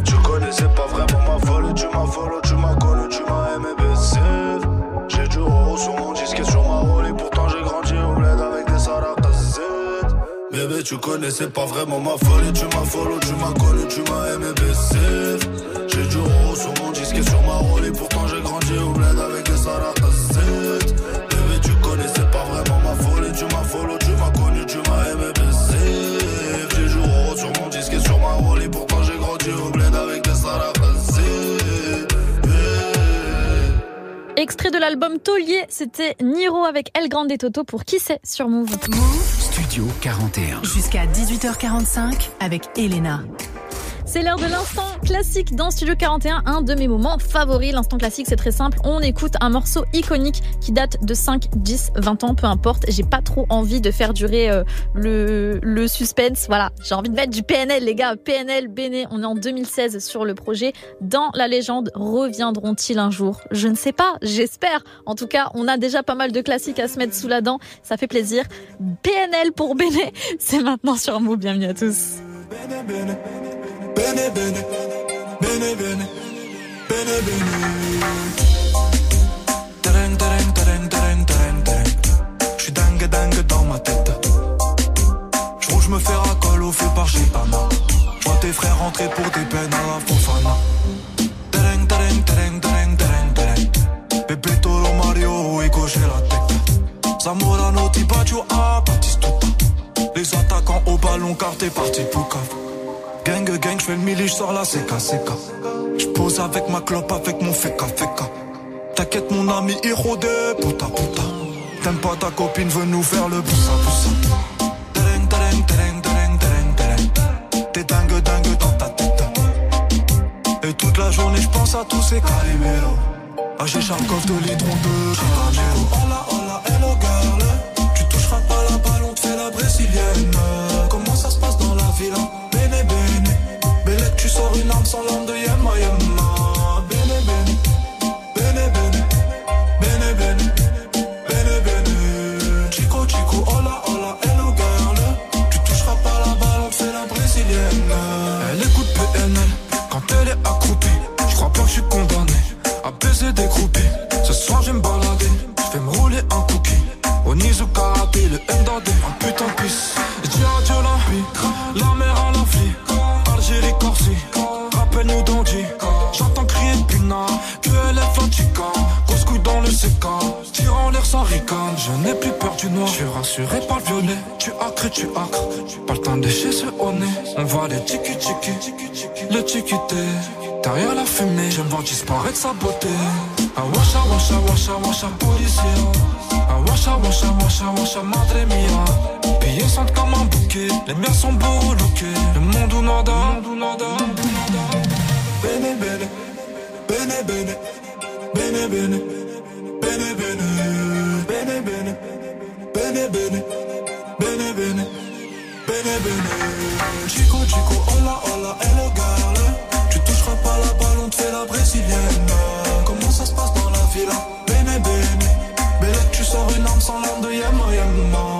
Tu connaissais pas vraiment ma folie, tu m'as follow, tu m'as connu, tu m'as aimé baiser. J'ai du rose sur mon disque et sur ma roue, et pourtant j'ai grandi au bleu avec des salades. Bébé, tu connaissais pas vraiment ma folie, tu m'as follow, tu m'as connu, tu m'as aimé baiser. J'ai du rose sur mon disque et sur ma roue, et pourtant j'ai grandi au bleu avec des salades. Extrait de l'album Taulier, c'était Niro avec El Grande et Toto pour Qui c'est sur Move. Studio 41. Jusqu'à 18h45 avec Elena. C'est l'heure de l'instant classique dans Studio 41, un de mes moments favoris. L'instant classique, c'est très simple. On écoute un morceau iconique qui date de 5, 10, 20 ans, peu importe. J'ai pas trop envie de faire durer euh, le, suspense. Voilà, j'ai envie de mettre du PNL, les gars. PNL, Béné, on est en 2016 sur le projet. Dans la légende, reviendront-ils un jour? Je ne sais pas, j'espère. En tout cas, on a déjà pas mal de classiques à se mettre sous la dent. Ça fait plaisir. PNL pour Béné, c'est maintenant sur Move. Bienvenue à tous. Bene, bene, bene. Tereng, tereng, tereng, tereng, tereng, tereng. J'suis dingue, dingue dans ma tête. J'roule, j'me fais racole au feu par Gitana. J'vois tes frères rentrer pour des peines à la Fofana. Tereng, tereng, tereng, tereng, tereng, tereng. Bébé Toro Mario, et j'ai la tête. Zamorano, Tibaggio, ah, Batistuta. Les attaquants au ballon, car t'es parti pour cave. Gang gang, j'fais le mili, j'sors la CK CK. J'pose avec ma clope, avec mon feka feka. T'inquiète mon ami, héros de puta puta. T'aimes pas ta copine, veut nous faire le boussa boussa. T'es dingue dingue dans ta tête. Et toute la journée j'pense à tous ces caliméros. Ah j'ai Charkov de l'hydron de Chicago. Hola hola hello girl. Tu toucheras pas la balle, on te fait la brésilienne. Sors une arme sans l'âme de Yemma Yemma. Bene bene, bene bene, bene bene, bene bene. Chico Chico, hola hola, hello girl. Tu toucheras pas la balle, on fait la brésilienne. Elle écoute PNL quand elle est accroupie. Je crois pas que je suis condamné à baiser des groupies. Ce soir je vais me balader, je vais me rouler un cookie. Au Nizu Karaté, le Ndadé, un putain de Je n'ai plus peur du noir, je suis rassuré par le violet. Tu acres, tu acres, pas le temps de chez ce nez. On voit les tiki tiki, le tiki Derrière la fumée, je me vois disparaître sa beauté. Ah washa, washa, washa, washa, policier. Ah washa, washa, washa, washa, madre mia. Pillés sentent comme un bouquet, les miens sont beaux lookés. Le monde ou nada. Bene, bene, bene, bene, bene, bene, bene, bene, bene, bene, bene, bene, bene, bene, bene, bene. Chico, chico, hola, hola, hello, girl. Tu toucheras pas la balle, on te fait la brésilienne. Comment ça se passe dans la villa? Bene, bene, Belek, tu sors une arme sans l'arme de Yemma, Yemma.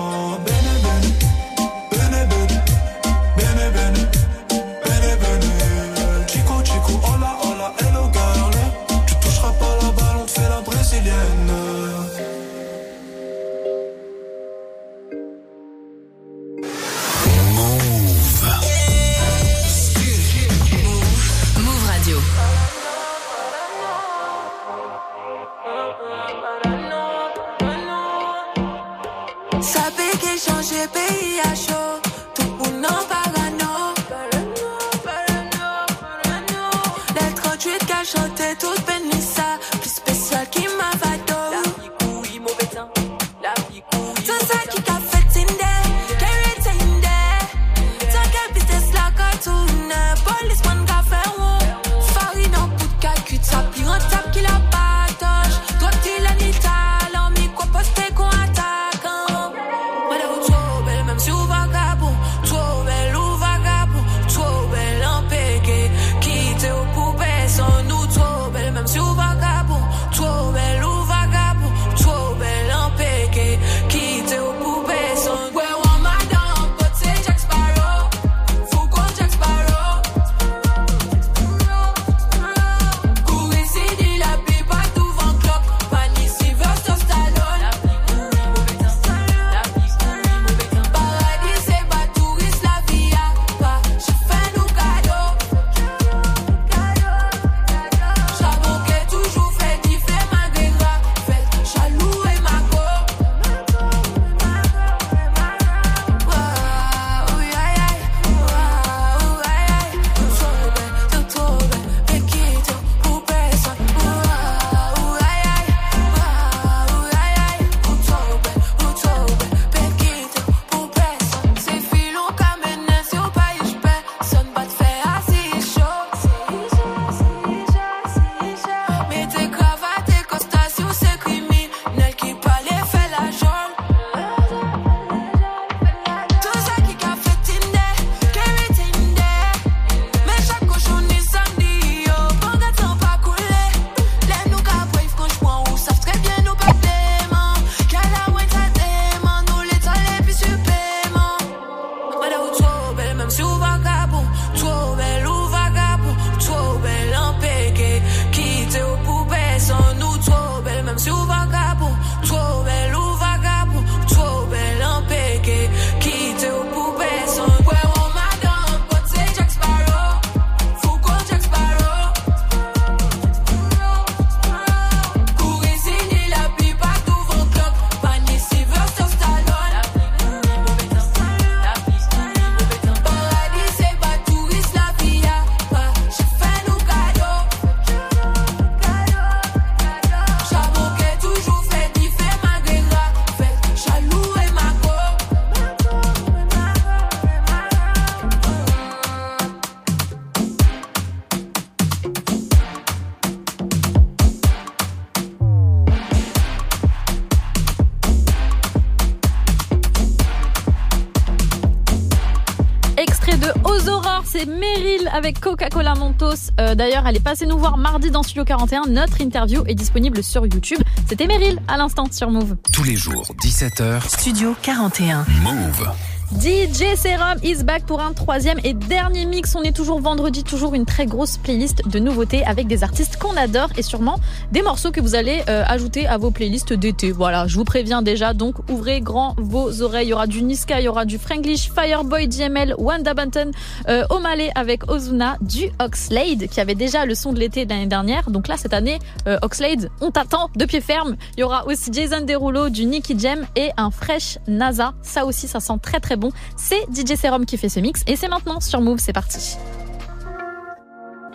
D'ailleurs, elle est passée nous voir mardi dans Studio 41. Notre interview est disponible sur YouTube. C'était Meryl à l'instant sur Move. Tous les jours, 17h. Studio 41. Move. DJ Serum is back pour un troisième et dernier mix. On est toujours vendredi, toujours une très grosse playlist de nouveautés avec des artistes qu'on adore et sûrement des morceaux que vous allez euh, ajouter à vos playlists d'été. Voilà, je vous préviens déjà, donc ouvrez grand vos oreilles. Il y aura du Niska, il y aura du Franglish, Fireboy, DML, Wanda Banton, euh, O'Malley avec Ozuna, du Oxlade qui avait déjà le son de l'été de l'année dernière. Donc là, cette année, euh, Oxlade, on t'attend de pied ferme. Il y aura aussi Jason Derulo, du Nicky Jam et un fresh NASA. Ça aussi, ça sent très très bon. C'est DJ Serum qui fait ce mix et c'est maintenant sur Move, c'est parti.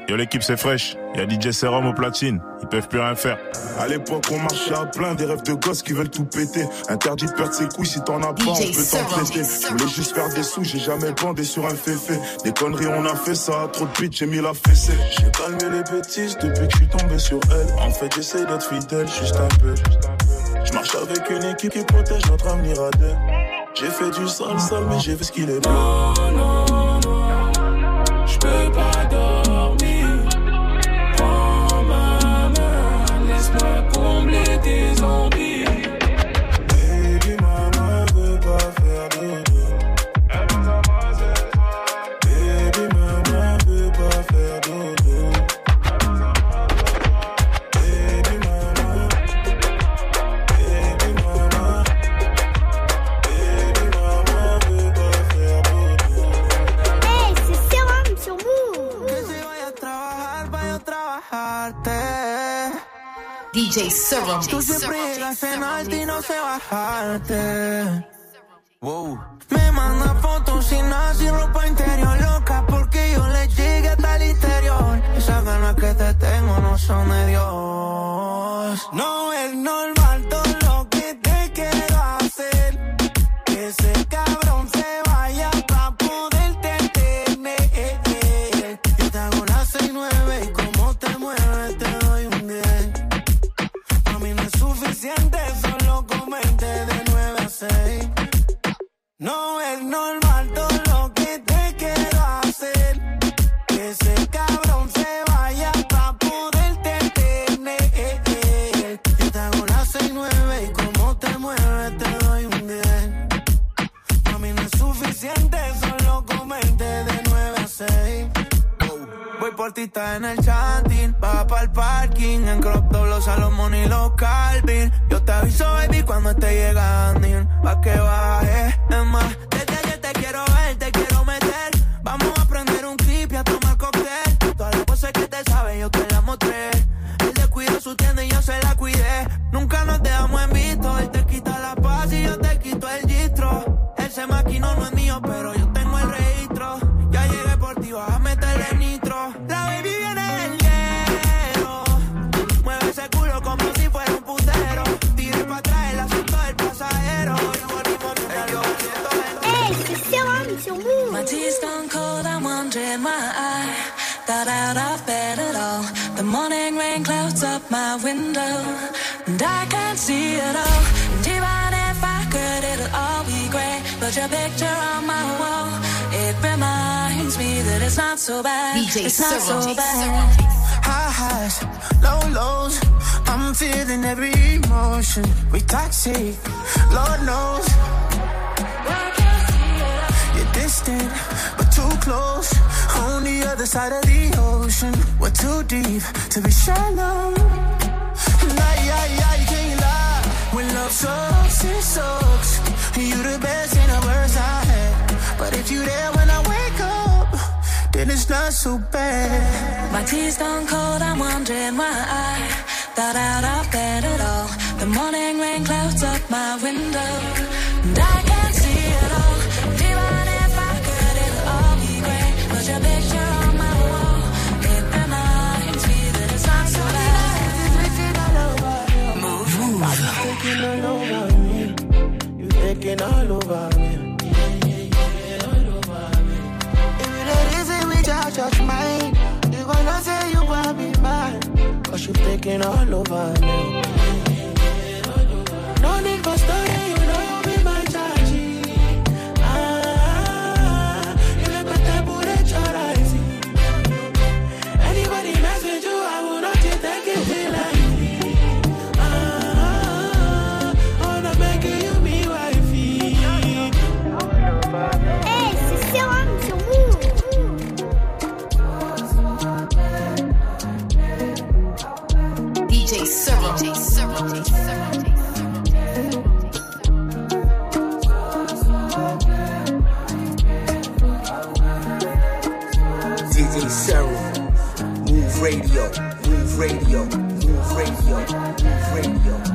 Yo l'équipe c'est fraîche, y a DJ Serum au platine, ils peuvent plus rien faire. À l'époque on marchait à plein, des rêves de gosses qui veulent tout péter. Interdit de perdre ses couilles si t'en as pas, on peut t'en traiter. Je voulais juste faire des sous, j'ai jamais bandé sur un féfé. Des conneries on a fait ça, trop de bitch j'ai mis la fessée. J'ai calmé les bêtises depuis que je suis tombé sur elle. En fait j'essaie d'être fidèle, juste un peu. Je marche avec une équipe qui protège notre avenir à deux. J'ai fait du sale sale mais j'ai vu ce qu'il est bleu. Je peux pas dormir. Prends ma main, laisse-moi combler tes envies. DJ Serum. Tú siempre llegas en alto y no sé bajarte. Wow. Me manda fotos sin nada, sin ropa interior loca porque yo le llegué hasta el interior. Esas ganas que te tengo no son de Dios. No es normal todo lo que te quiero hacer. Que ese No es normal Voy por ti, está en el chatting. Va para el parking. En crop top, los Salomón y los Calvin. Yo te aviso, baby, cuando esté llegando. Pa' que baje. Es más, desde ayer te quiero ver, te quiero it's not so bad. DJ it's not so bad. High highs, low lows. I'm feeling every emotion. We toxic, Lord knows. You're distant, but too close. On the other side of the ocean. We're too deep to be shallow. Lie, lie, you can't lie. When love sucks, it sucks. You the best and the worst I had. But if you there when I wake up, then it's not so bad. My tea's gone cold, I'm wondering why I thought out of bed at all. The morning rain clouds up my window, and I You all over me. If you it say we judge, judge mine, you gonna say you want me mine. Cause you taking all over me. Radio, Move Radio, Move Radio.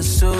So.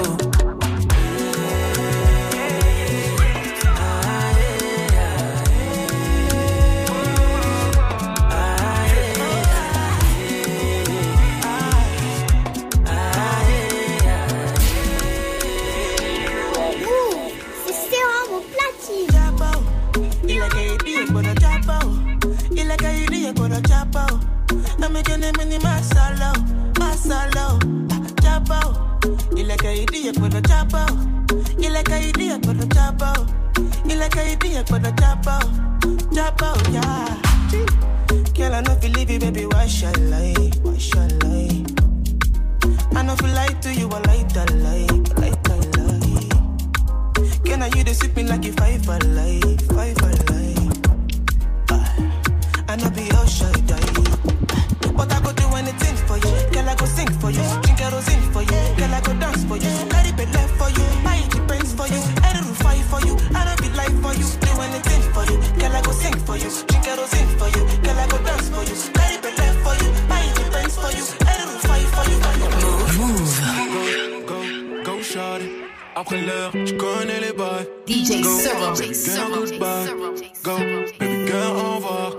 DJ Servo. Baby girl, go. Baby girl, on va.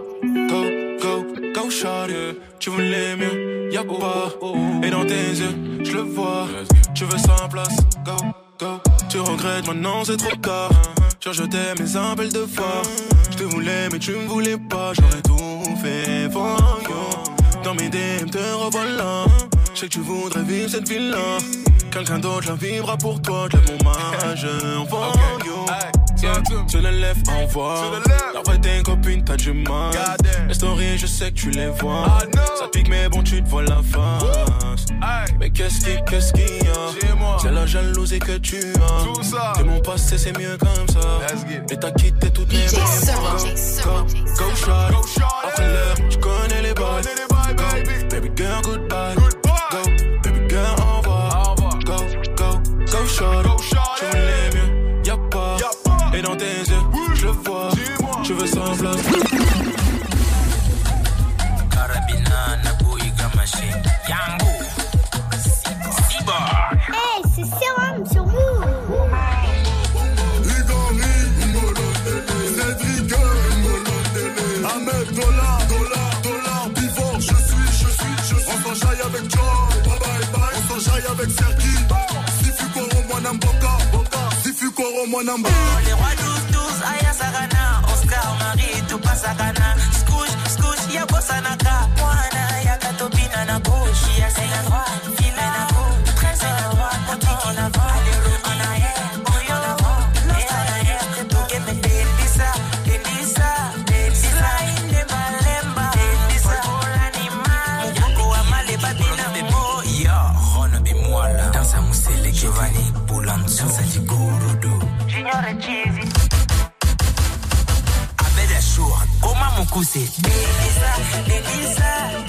Go, go, go, shot. Tu voulais mieux, y'a pas. Et dans tes yeux, je le vois. Tu veux ça place, go, go. Tu regrettes maintenant, c'est trop tard. Genre, je t'aime, mais un bel de fois. Je te voulais, mais tu me voulais pas. J'aurais tout fait, voyons. Dans mes DM, te revoilà. Je sais que tu voudrais vivre cette ville-là. Quelqu'un d'autre la vivra pour toi. Je mon mariage en banlieue. Tu la lève, envoie. La tes copines, t'as du mal. Les stories, je sais que tu les vois. Ça pique, mais bon, tu te vois la face. Mais qu'est-ce qui, qu'est-ce qu'il y a? C'est la jalousie que tu as. T'es mon passé, c'est mieux comme ça. Et t'as quitté toutes mes go, go, shot. Après l'heure, tu connais les bails. Baby girl, goodbye. choro moi number. Les rois 12-12, Aya Sagana, Oscar, Marie, Tupa Sagana, Scouche, Scouche, ya Bossanaka, Moana, ya Katopina na gauche, ya c'est la droite, file Junior et Cheesy. Abeda shua, koma mukuse. Delisa,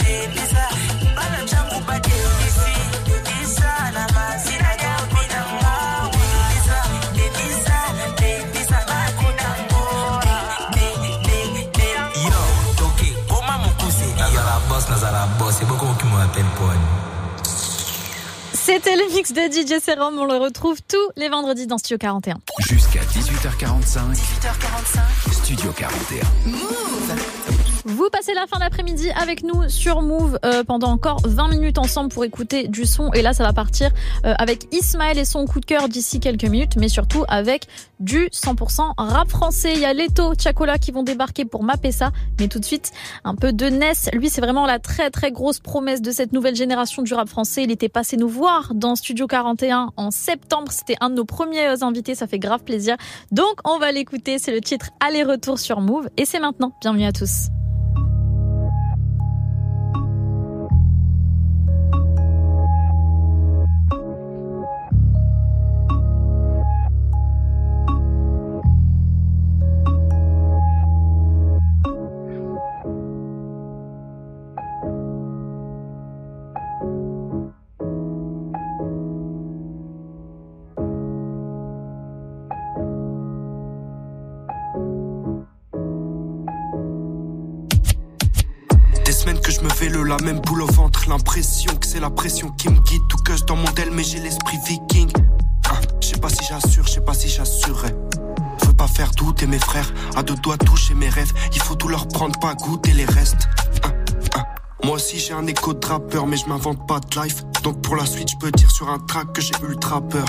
C'était le mix de DJ Serum. On le retrouve tous les vendredis dans Studio 41. Jusqu'à 18h45. 18h45. Studio 41. Vous passez la fin d'après-midi avec nous sur Move euh, pendant encore 20 minutes ensemble pour écouter du son. Et là, ça va partir euh, avec Ismaël et son coup de cœur d'ici quelques minutes, mais surtout avec du 100% rap français. Il y a Leto, Chacola qui vont débarquer pour mapper ça. Mais tout de suite, un peu de Ness. Lui, c'est vraiment la très très grosse promesse de cette nouvelle génération du rap français. Il était passé nous voir dans Studio 41 en septembre. C'était un de nos premiers euh, invités. Ça fait grave plaisir. Donc, on va l'écouter. C'est le titre Aller-retour sur Move. Et c'est maintenant. Bienvenue à tous. La même boule au ventre, l'impression que c'est la pression qui me guide. Tout que dans mon del, mais j'ai l'esprit viking. Hein, je sais pas si j'assure, je sais pas si j'assurerai. Veux pas faire douter mes frères, à deux doigts toucher mes rêves. Il faut tout leur prendre, pas goûter les restes. Hein, hein. Moi aussi j'ai un écho de rappeur, mais je m'invente pas de life. Donc pour la suite, je peux dire sur un track que j'ai ultra peur.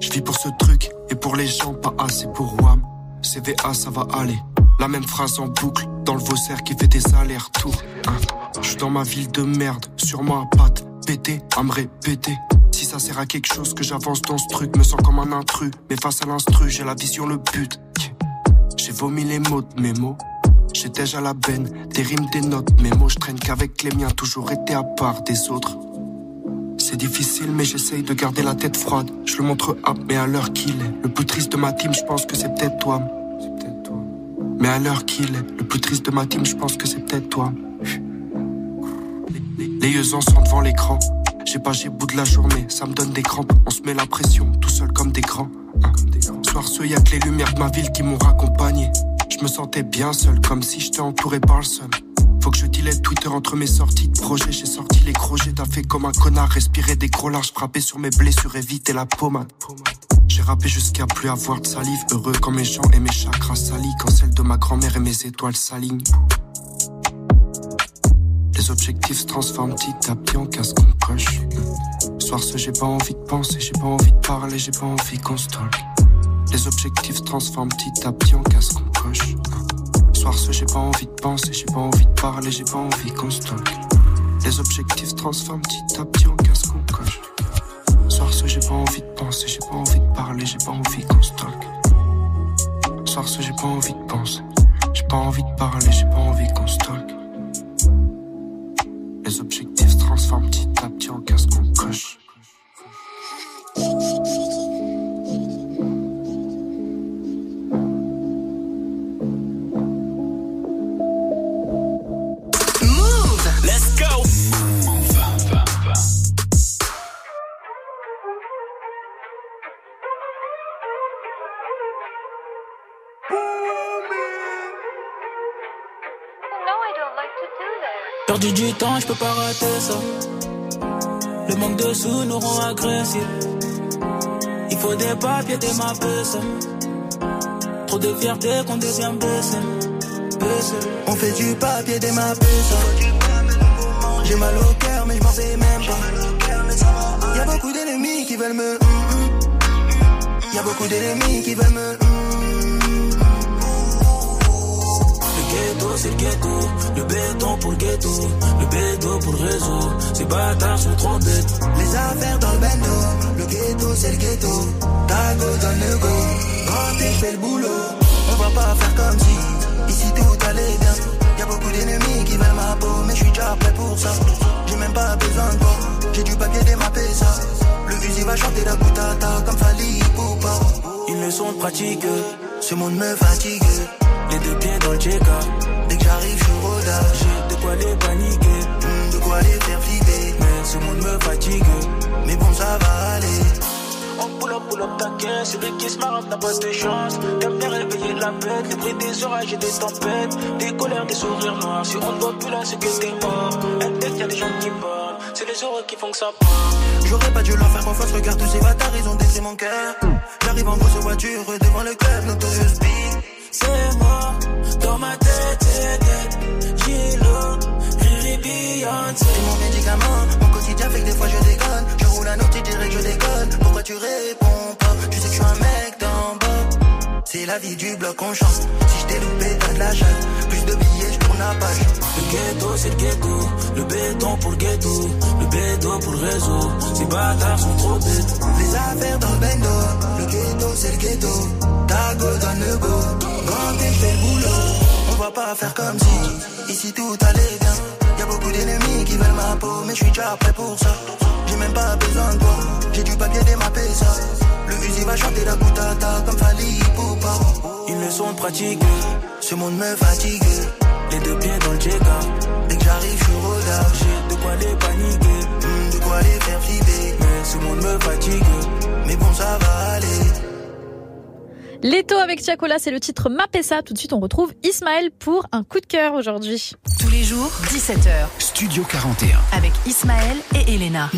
Je vis pour ce truc, et pour les gens, pas assez pour Wam. CVA, ça va aller. La même phrase en boucle, dans le Vaussaire qui fait des allers-retours. Hein. Je dans ma ville de merde, sur ma patte, pété, à me répéter. Si ça sert à quelque chose que j'avance dans ce truc, me sens comme un intrus. Mais face à l'instru, j'ai la vision, le but. J'ai vomi les mots de mes mots. J'ai déjà la benne, des rimes, des notes, mes mots, je traîne qu'avec les miens, toujours été à part des autres. C'est difficile, mais j'essaye de garder la tête froide. Je le montre up, mais à l'heure qu'il est. Le plus triste de ma team, je pense que c'est peut-être toi. Mais à l'heure qu'il est, le plus triste de ma team, je pense que c'est peut-être toi. Les yeux en sont devant l'écran. J'ai pas, j'ai bout de la journée, ça me donne des crampes. On se met la pression, tout seul comme des grands. Soir ce, y a que les lumières de ma ville qui m'ont raccompagné. Je me sentais bien seul, comme si j'étais entouré par le seul. Faut que je dilette Twitter entre mes sorties de projets. J'ai sorti les crojets, t'as fait comme un connard. Respirer des gros larges, frapper sur mes blessures, éviter la pommade. J'ai rappé jusqu'à plus avoir de salive. Heureux quand mes gens et mes chakras salis. Quand celle de ma grand-mère et mes étoiles s'alignent. Les objectifs transforment petit à petit en casse qu'on coche. Soir ce, j'ai pas envie de penser, j'ai pas envie de parler, j'ai pas envie qu'on se talk. Les objectifs transforment petit à petit en casse qu'on coche. Soir ce, j'ai pas envie de penser, j'ai pas envie de parler, j'ai pas envie qu'on talk. Les objectifs se transforment petit à petit en casse qu'on coche. Soir ce, j'ai pas envie de penser, j'ai pas envie de parler, j'ai pas envie qu'on talk. Soir ce, j'ai pas envie de penser, j'ai pas envie de parler, j'ai pas envie qu'on talk. Les objectifs se transforment petit à petit en casse qu'on coche. Perdu du temps, je peux pas rater ça. Le manque de sous nous rend agressifs. Il faut des papiers, des ça. Trop de fierté qu'on deuxième baisse. On fait du papier, des ça. J'ai mal au cœur, mais je m'en fais même pas. Y'a beaucoup d'ennemis qui veulent me. hum, hum. Y a beaucoup d'ennemis qui veulent me. C'est le ghetto. Le béton pour le ghetto. Le béton pour le réseau. Ces bâtards sont trop bêtes. Les affaires dans le bendo. Le ghetto, c'est le ghetto. Tago donne le go. Quand je fais le boulot. On va pas faire comme si. Ici tout allait bien. Y a beaucoup d'ennemis qui veulent ma peau. Mais je suis déjà prêt pour ça. J'ai même pas besoin de toi. J'ai du papier démappé ça. Le fusil va chanter la boutata comme Fali Poupa. Une leçon de pratique. Ce monde me fatigue. Les deux pieds dans le check Dès que j'arrive, je rodage. J'ai de quoi les paniquer. Hmm, de quoi les faire flipper. Mais ce monde me fatigue. Mais bon, ça va aller. On pull up, pull up caisse, celui qui se marre n'a pas de chance. T'aimes bien réveiller de la bête, les bruits des orages et des tempêtes, des colères, des sourires noirs. Si on ne voit plus là, c'est que t'es mort. Un tête, y'a des gens qui parlent, c'est les heureux qui font que ça part. J'aurais pas dû leur faire confiance, regarde tous ces bâtards, ils ont détruit mon cœur. J'arrive en grosse voiture devant le club, Notorious Big. C'est moi, dans ma tête, tête. Gilo, Riri, Beyoncé. C'est mon médicament, mon quotidien fait que des fois je déconne. Je roule un autre, tu dirais que je déconne. Pourquoi tu réponds pas? Tu sais que je suis un mec d'en bas. C'est la vie du bloc, on chante. Si je t'ai loupé, t'as de la chatte. Plus de billets, Le ghetto, c'est le ghetto. Le béton pour le ghetto. Le béton pour le réseau. Ces bâtards sont trop bêtes. Les affaires dans le bendo. Le ghetto, c'est le ghetto. Tago donne le go. Quand t'es fait le boulot, on va pas faire comme si. Ici tout allait bien. Y a beaucoup d'ennemis qui veulent ma peau, mais je suis déjà prêt pour ça. J'ai même pas besoin de toi. J'ai du papier démappé ça. Le fusil va chanter la boutata comme Fali Poupa. Une leçon de pratique. Ce monde me fatigue. Deux pieds dans le check Dès que j'arrive, je rodage. J'ai de quoi les paniquer. Hmm, de quoi les faire flipper. Mais ce monde me fatigue. Mais bon, ça va aller. Leto avec Tiakola, c'est le titre Mapessa. Tout de suite, on retrouve Ismaël pour un coup de cœur aujourd'hui. Tous les jours, 17h. Studio 41. Avec Ismaël et Elena.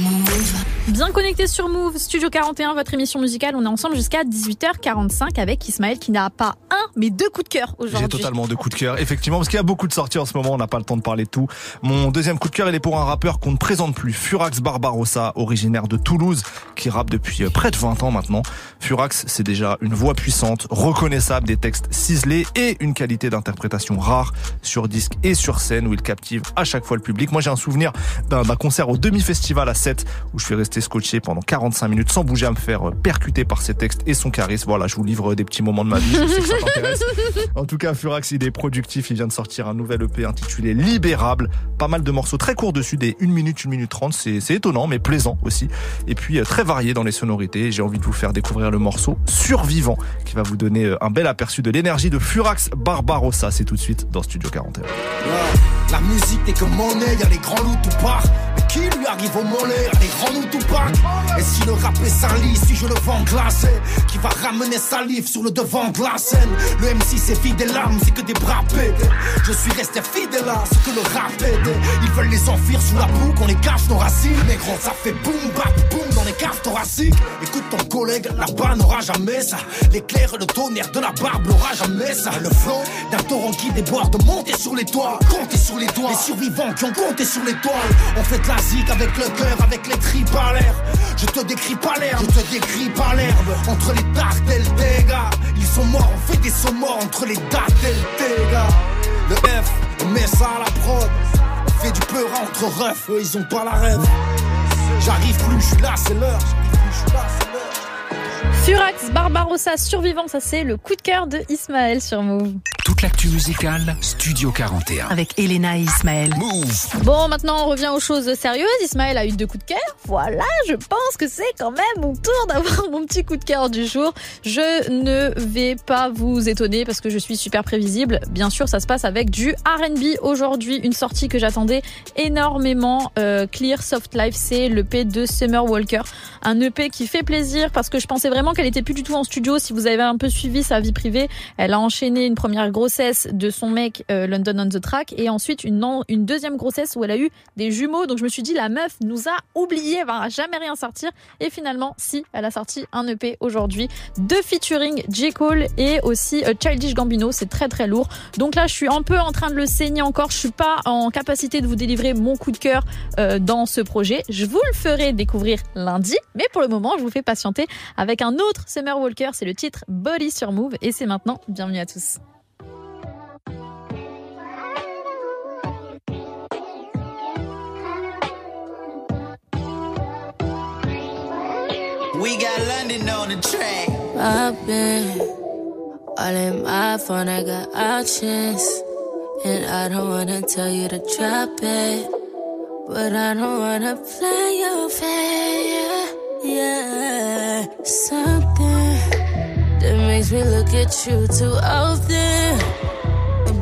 Bien connecté sur Move, Studio 41, votre émission musicale. On est ensemble jusqu'à 18h45 avec Ismaël qui n'a pas un, mais deux coups de cœur J'ai aujourd'hui. totalement deux coups de cœur, effectivement, parce qu'il y a beaucoup de sorties en ce moment, on n'a pas le temps de parler de tout. Mon deuxième coup de cœur, il est pour un rappeur qu'on ne présente plus, Furax Barbarossa, originaire de Toulouse, qui rappe depuis euh, près de 20 ans maintenant. Furax, c'est déjà une voix puissante, reconnaissable, des textes ciselés et une qualité d'interprétation rare sur disque et sur scène où il captive à chaque fois le public. Moi, j'ai un souvenir d'un concert au demi-festival à 7 où je suis resté scotché pendant 45 minutes sans bouger à me faire euh, percuter par ses textes et son charisme. Voilà, je vous livre des petits moments de ma vie, je sais que ça t'intéresse. En tout cas, Furax, il est productif. Il vient de sortir un nouvel EP intitulé Libérable. Pas mal de morceaux très courts dessus, des 1 minute, 1 minute 30. C'est étonnant, mais plaisant aussi. Et puis, euh, très varié dans les sonorités. J'ai envie de vous faire découvrir le morceau Survivant, qui va vous donner euh, un bel aperçu de l'énergie de Furax Barbarossa. C'est tout de suite dans Studio 41. La musique n'est que monnaie, y'a les grands loups tout part. Qui lui arrive au mollet Les grands loups tout part. Et si le rap est sali, si je le vends glacé, qui va ramener salive sur le devant de la scène Le MC c'est fidèle l'âme, c'est que des bras pétés. Je suis resté fidèle à ce que le rap était. Ils veulent les enfuir sous la boue, qu'on les cache nos racines. Mais gros, ça fait boum, bap, boum dans les caves thoraciques. Écoute ton collègue, là-bas n'aura jamais ça. L'éclair et le tonnerre de la barbe n'aura jamais ça. Le flot d'un torrent qui déborde, monter sur les toits, compter sur les doigts. Les survivants qui ont compté sur l'étoile. On fait de la avec le cœur, avec les tripes à l'air. Je te décris pas l'herbe, je te décris pas l'herbe. Entre les dards et ils sont morts, on fait des sauts morts entre les dates et le. Le F, on met ça à la prod. On fait du peur entre refs, eux ils ont pas la rêve. J'arrive plus, je suis là, c'est l'heure. Plus, là. Furax Barbarossa Survivant, ça c'est le coup de cœur de Ismaël sur Move. Toute l'actu musicale, Studio 41. Avec Elena et Ismaël. Move. Bon, maintenant on revient aux choses sérieuses. Ismaël a eu deux coups de cœur. Voilà, je pense que c'est quand même mon tour d'avoir mon petit coup de cœur du jour. Je ne vais pas vous étonner parce que je suis super prévisible. Bien sûr, ça se passe avec du R&B aujourd'hui. Une sortie que j'attendais énormément. Euh, Clear Soft Life, c'est l'EP de Summer Walker. Un EP qui fait plaisir parce que je pensais vraiment qu'elle était plus du tout en studio. Si vous avez un peu suivi sa vie privée, elle a enchaîné une première grossesse de son mec euh, London on the Track et ensuite une, deuxième grossesse où elle a eu des jumeaux. Donc je me suis dit la meuf nous a oublié, elle va jamais rien sortir. Et finalement, si, elle a sorti un EP aujourd'hui, deux featuring J Cole et aussi euh, Childish Gambino. C'est très très lourd. Donc là, je suis un peu en train de le saigner encore. Je suis pas en capacité de vous délivrer mon coup de cœur euh, dans ce projet. Je vous le ferai découvrir lundi, mais pour le moment, je vous fais patienter avec un autre Summer Walker, c'est le titre Body sur Move et c'est maintenant. Bienvenue à tous. We got London on the track. I've been all in my phone, I got options. And I don't wanna tell you to drop it. But I don't wanna play your fair. Yeah, something that makes me look at you too often.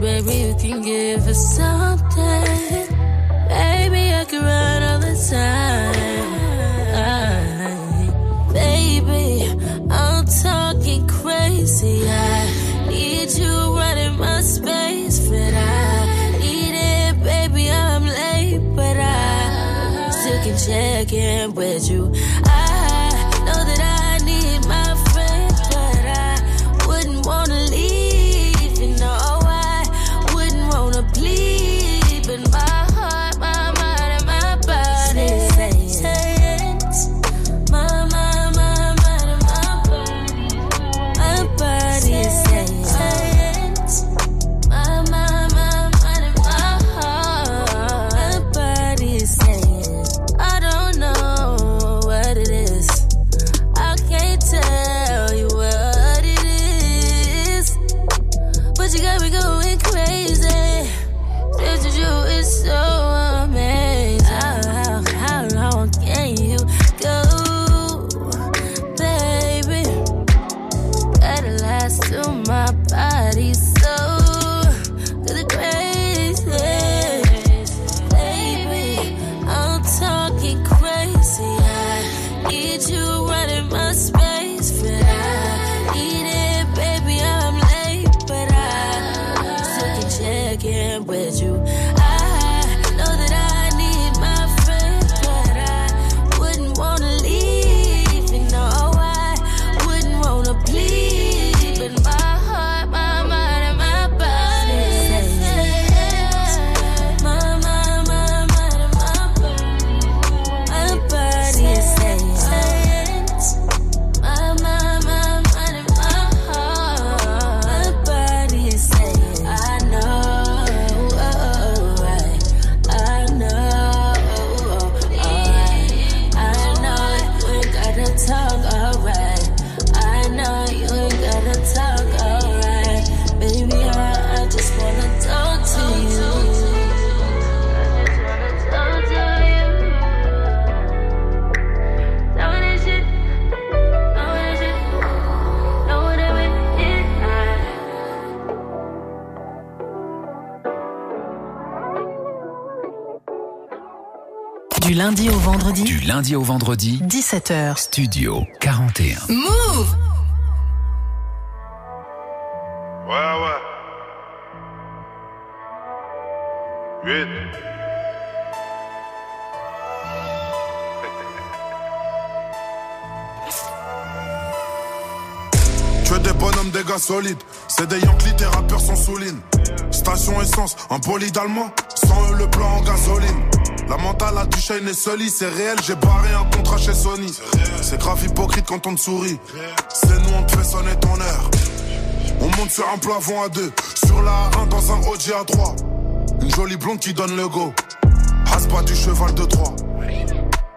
Baby, you can give us something. Baby, I can run all the time. Baby, I'm talking crazy. I need you running my space, but I need it, baby. I'm late, but I still can check in with you. Lundi au vendredi, 17h. Studio 41. Move Ouais, ouais. 8. Tu es des bonhommes, des gars solides. C'est des Yankees, tes rappeurs sont soulignes. Station essence, un bolide allemand. Sans eux, le plan en gasoline. La mentale a Shane et Sully, c'est réel. J'ai barré un contrat chez Sony. C'est grave hypocrite quand on te sourit. C'est nous, on te fait sonner ton heure. On monte sur un plafond à deux. Sur la A1 dans un OG à 3. Une jolie blonde qui donne le go. Haspa du cheval de Troie.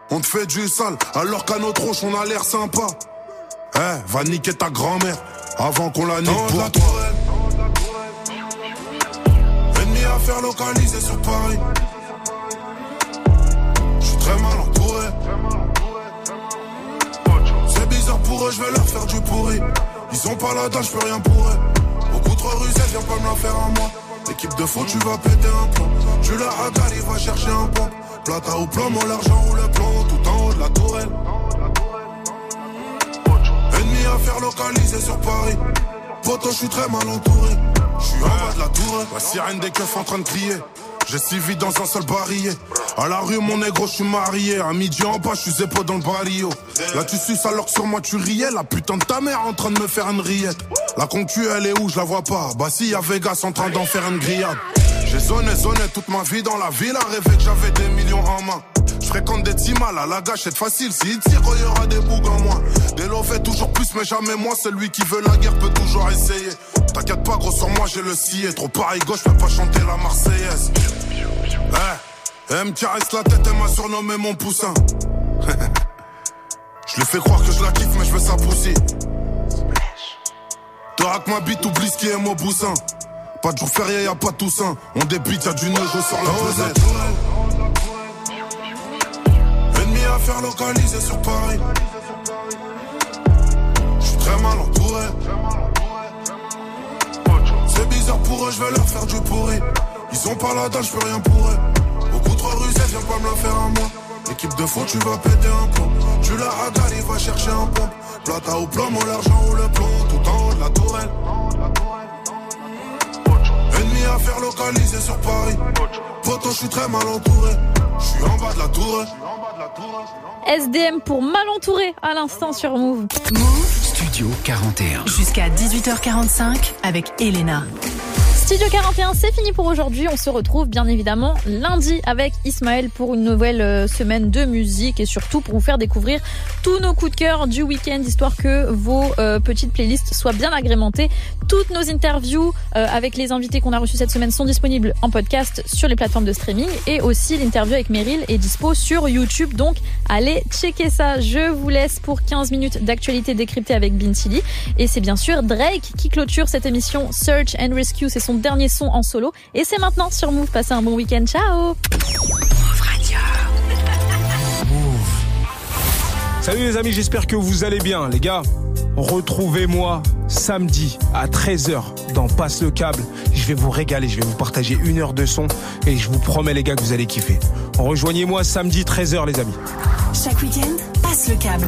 On te fait du sale, alors qu'à notre roche, on a l'air sympa. Eh, va niquer ta grand-mère avant qu'on la nique pour toi. Ennemi à faire localiser sur Paris. Ils sont pas là je peux rien pour eux. Trop rusés, viens pas me la faire à moi. L'équipe de foot, tu vas péter un plomb. Tu la hagale, il va chercher un pont. Plata ou plomo, l'argent ou le plomb, tout en haut de la tourelle. Ennemi à faire localiser sur Paris. Poto, je suis très mal entouré. Je suis en bas de la tour, la sirène des keufs en train de crier. J'ai si vite dans un seul barillet. À la rue, mon négro, je suis marié. À midi en bas, je suis zépo dans le barrio. Là, tu suces alors que sur moi tu riais. La putain de ta mère en train de me faire une rillette. La concu, elle est où? Je la vois pas. Bah, si, y a Vegas en train d'en faire une grillade. J'ai zoné, zoné toute ma vie dans la ville. À rêver que j'avais des millions en main. Je fréquente des timales à la gâchette facile. S'il tire, il y aura des bougs en moins. Des fait toujours plus, mais jamais moins. Celui qui veut la guerre peut toujours essayer. T'inquiète pas, gros, sur moi j'ai le scié. Trop pareil gauche, je peux pas chanter la Marseillaise. Eh, elle me caresse la tête, elle m'a surnommé mon poussin. je lui fais croire que je la kiffe, mais je veux sa pousser. Que ma bite, oublie ce qui est mon boussin. Pas de jour férié, y'a pas de toussaint. On débite, y'a du neige, je sors la pesette. Ennemi à faire localiser sur Paris. J'suis très mal entouré. C'est bizarre pour eux, je vais leur faire du pourri. Ils sont pas là dalle, j'peux rien pour eux. Trop rusés, viens pas me la faire à moi. Équipe de foot, tu vas péter un plomb. Tu la ragales, il va chercher un pompe. Plata au plomo, l'argent ou le plomb, tout en haut de la tourelle. Ennemi à faire localiser sur Paris. Poto, je suis très mal entouré. Je suis en bas de la tour. SDM pour mal entouré à l'instant sur Move. Studio 41. Jusqu'à 18h45 avec Elena. Studio 41, c'est fini pour aujourd'hui. On se retrouve bien évidemment lundi avec Ismaël pour une nouvelle euh, semaine de musique et surtout pour vous faire découvrir tous nos coups de cœur du week-end, histoire que vos euh, petites playlists soient bien agrémentées. Toutes nos interviews euh, avec les invités qu'on a reçus cette semaine sont disponibles en podcast sur les plateformes de streaming et aussi l'interview avec Meryl est dispo sur YouTube. Donc allez checker ça. Je vous laisse pour 15 minutes d'actualité décryptée avec Bintili et c'est bien sûr Drake qui clôture cette émission Search and Rescue. Son dernier son en solo et c'est maintenant sur Move. Passez un bon week-end. Ciao. Salut les amis, j'espère que vous allez bien. Les gars, retrouvez-moi samedi à 13h dans Passe le câble. Je vais vous régaler, je vais vous partager une heure de son et je vous promets les gars que vous allez kiffer. Rejoignez-moi samedi 13h les amis. Chaque week-end, passe le câble.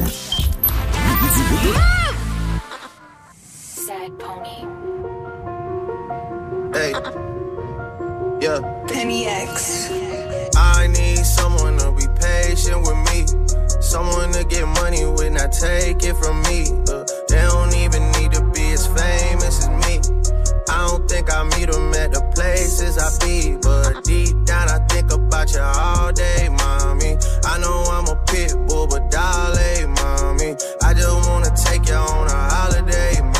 Hey. Yeah. Penny X. I need someone to be patient with me. Someone to get money with, not take it from me. Uh, they don't even need to be as famous as me. I don't think I meet them at the places I be. But deep down, I think about you all day, mommy. I know I'm a pit bull, but darling, mommy. I just wanna take you on a holiday, mommy.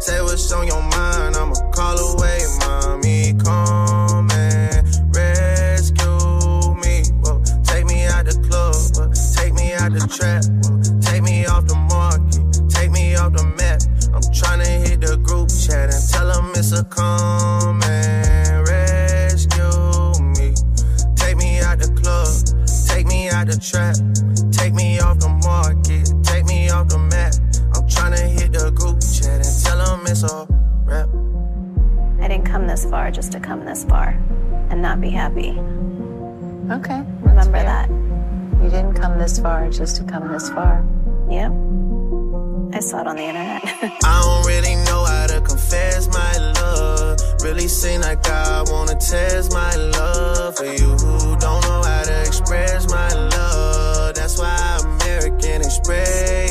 Say what's on your mind, I'ma call away, mommy. Come and rescue me. Whoa, take me out the club, whoa, take me out the trap, whoa, take me off the market, take me off the map. I'm tryna hit the group chat and tell them it's a come and rescue me. Take me out the club, take me out the trap, take me off the and tell them a rap. I didn't come this far just to come this far and not be happy. Okay. Remember that. You didn't come this far just to come this far. Yep. I saw it on the internet. I don't really know how to confess my love. Really seem like I wanna test my love for you. Who don't know how to express my love. That's why American Express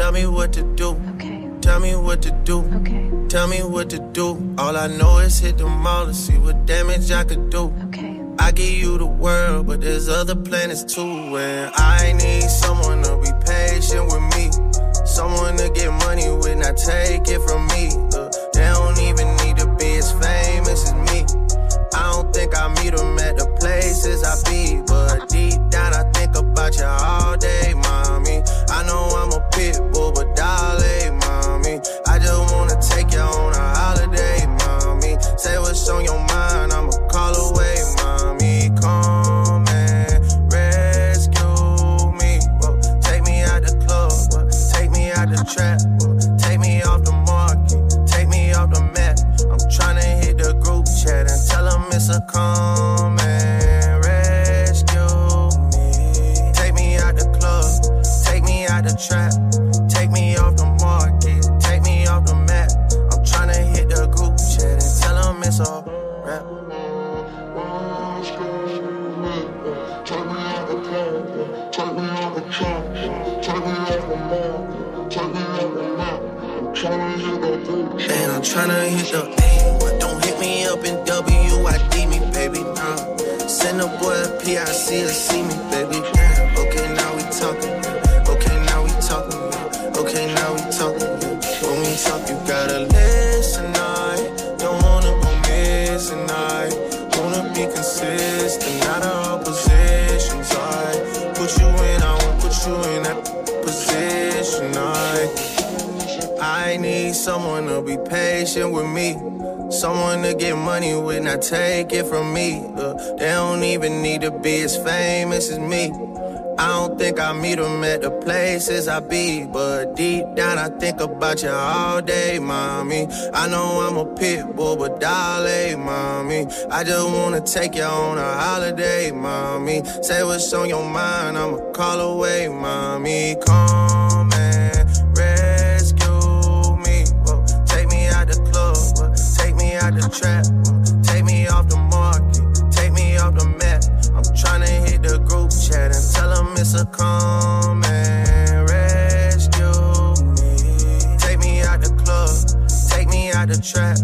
Tell me what to do. Okay. Tell me what to do. Okay. Tell me what to do. All I know is hit the mall to see what damage I could do. Okay. I give you the world, but there's other planets too. And I need someone to be patient with me. Someone to get money with, not take it from me. Look, they don't even need to be as famous as me. I don't think I meet them at the places I be. But deep down, I think about you all day, mommy. I know I'm a pit bull, but darling, mommy. I just wanna take you on a holiday, mommy. Say what's on your mind, I'ma call away, mommy. Come and rescue me. Whoa, take me out the club, whoa, take me out the trap, whoa, take me off the market, take me off the map. I'm tryna hit the group chat and tell them it's a come PIC to see me, baby. Damn. Okay, now we talking. Okay, now we talking. Okay, now we talking. When we talk, you gotta listen. I don't wanna go missing. I wanna be consistent, not all positions. I put you in, I won't put you in that position. I I need someone to be patient with me. Someone to get money with, not take it from me. Uh, they don't even need to be as famous as me. I don't think I meet them at the places I be, but deep down I think about you all day, mommy. I know I'm a pit bull, but darling, eh, mommy. I just wanna take you on a holiday, mommy. Say what's on your mind, I'ma call away, mommy. Come a come and rescue me. Take me out the club, take me out the trap,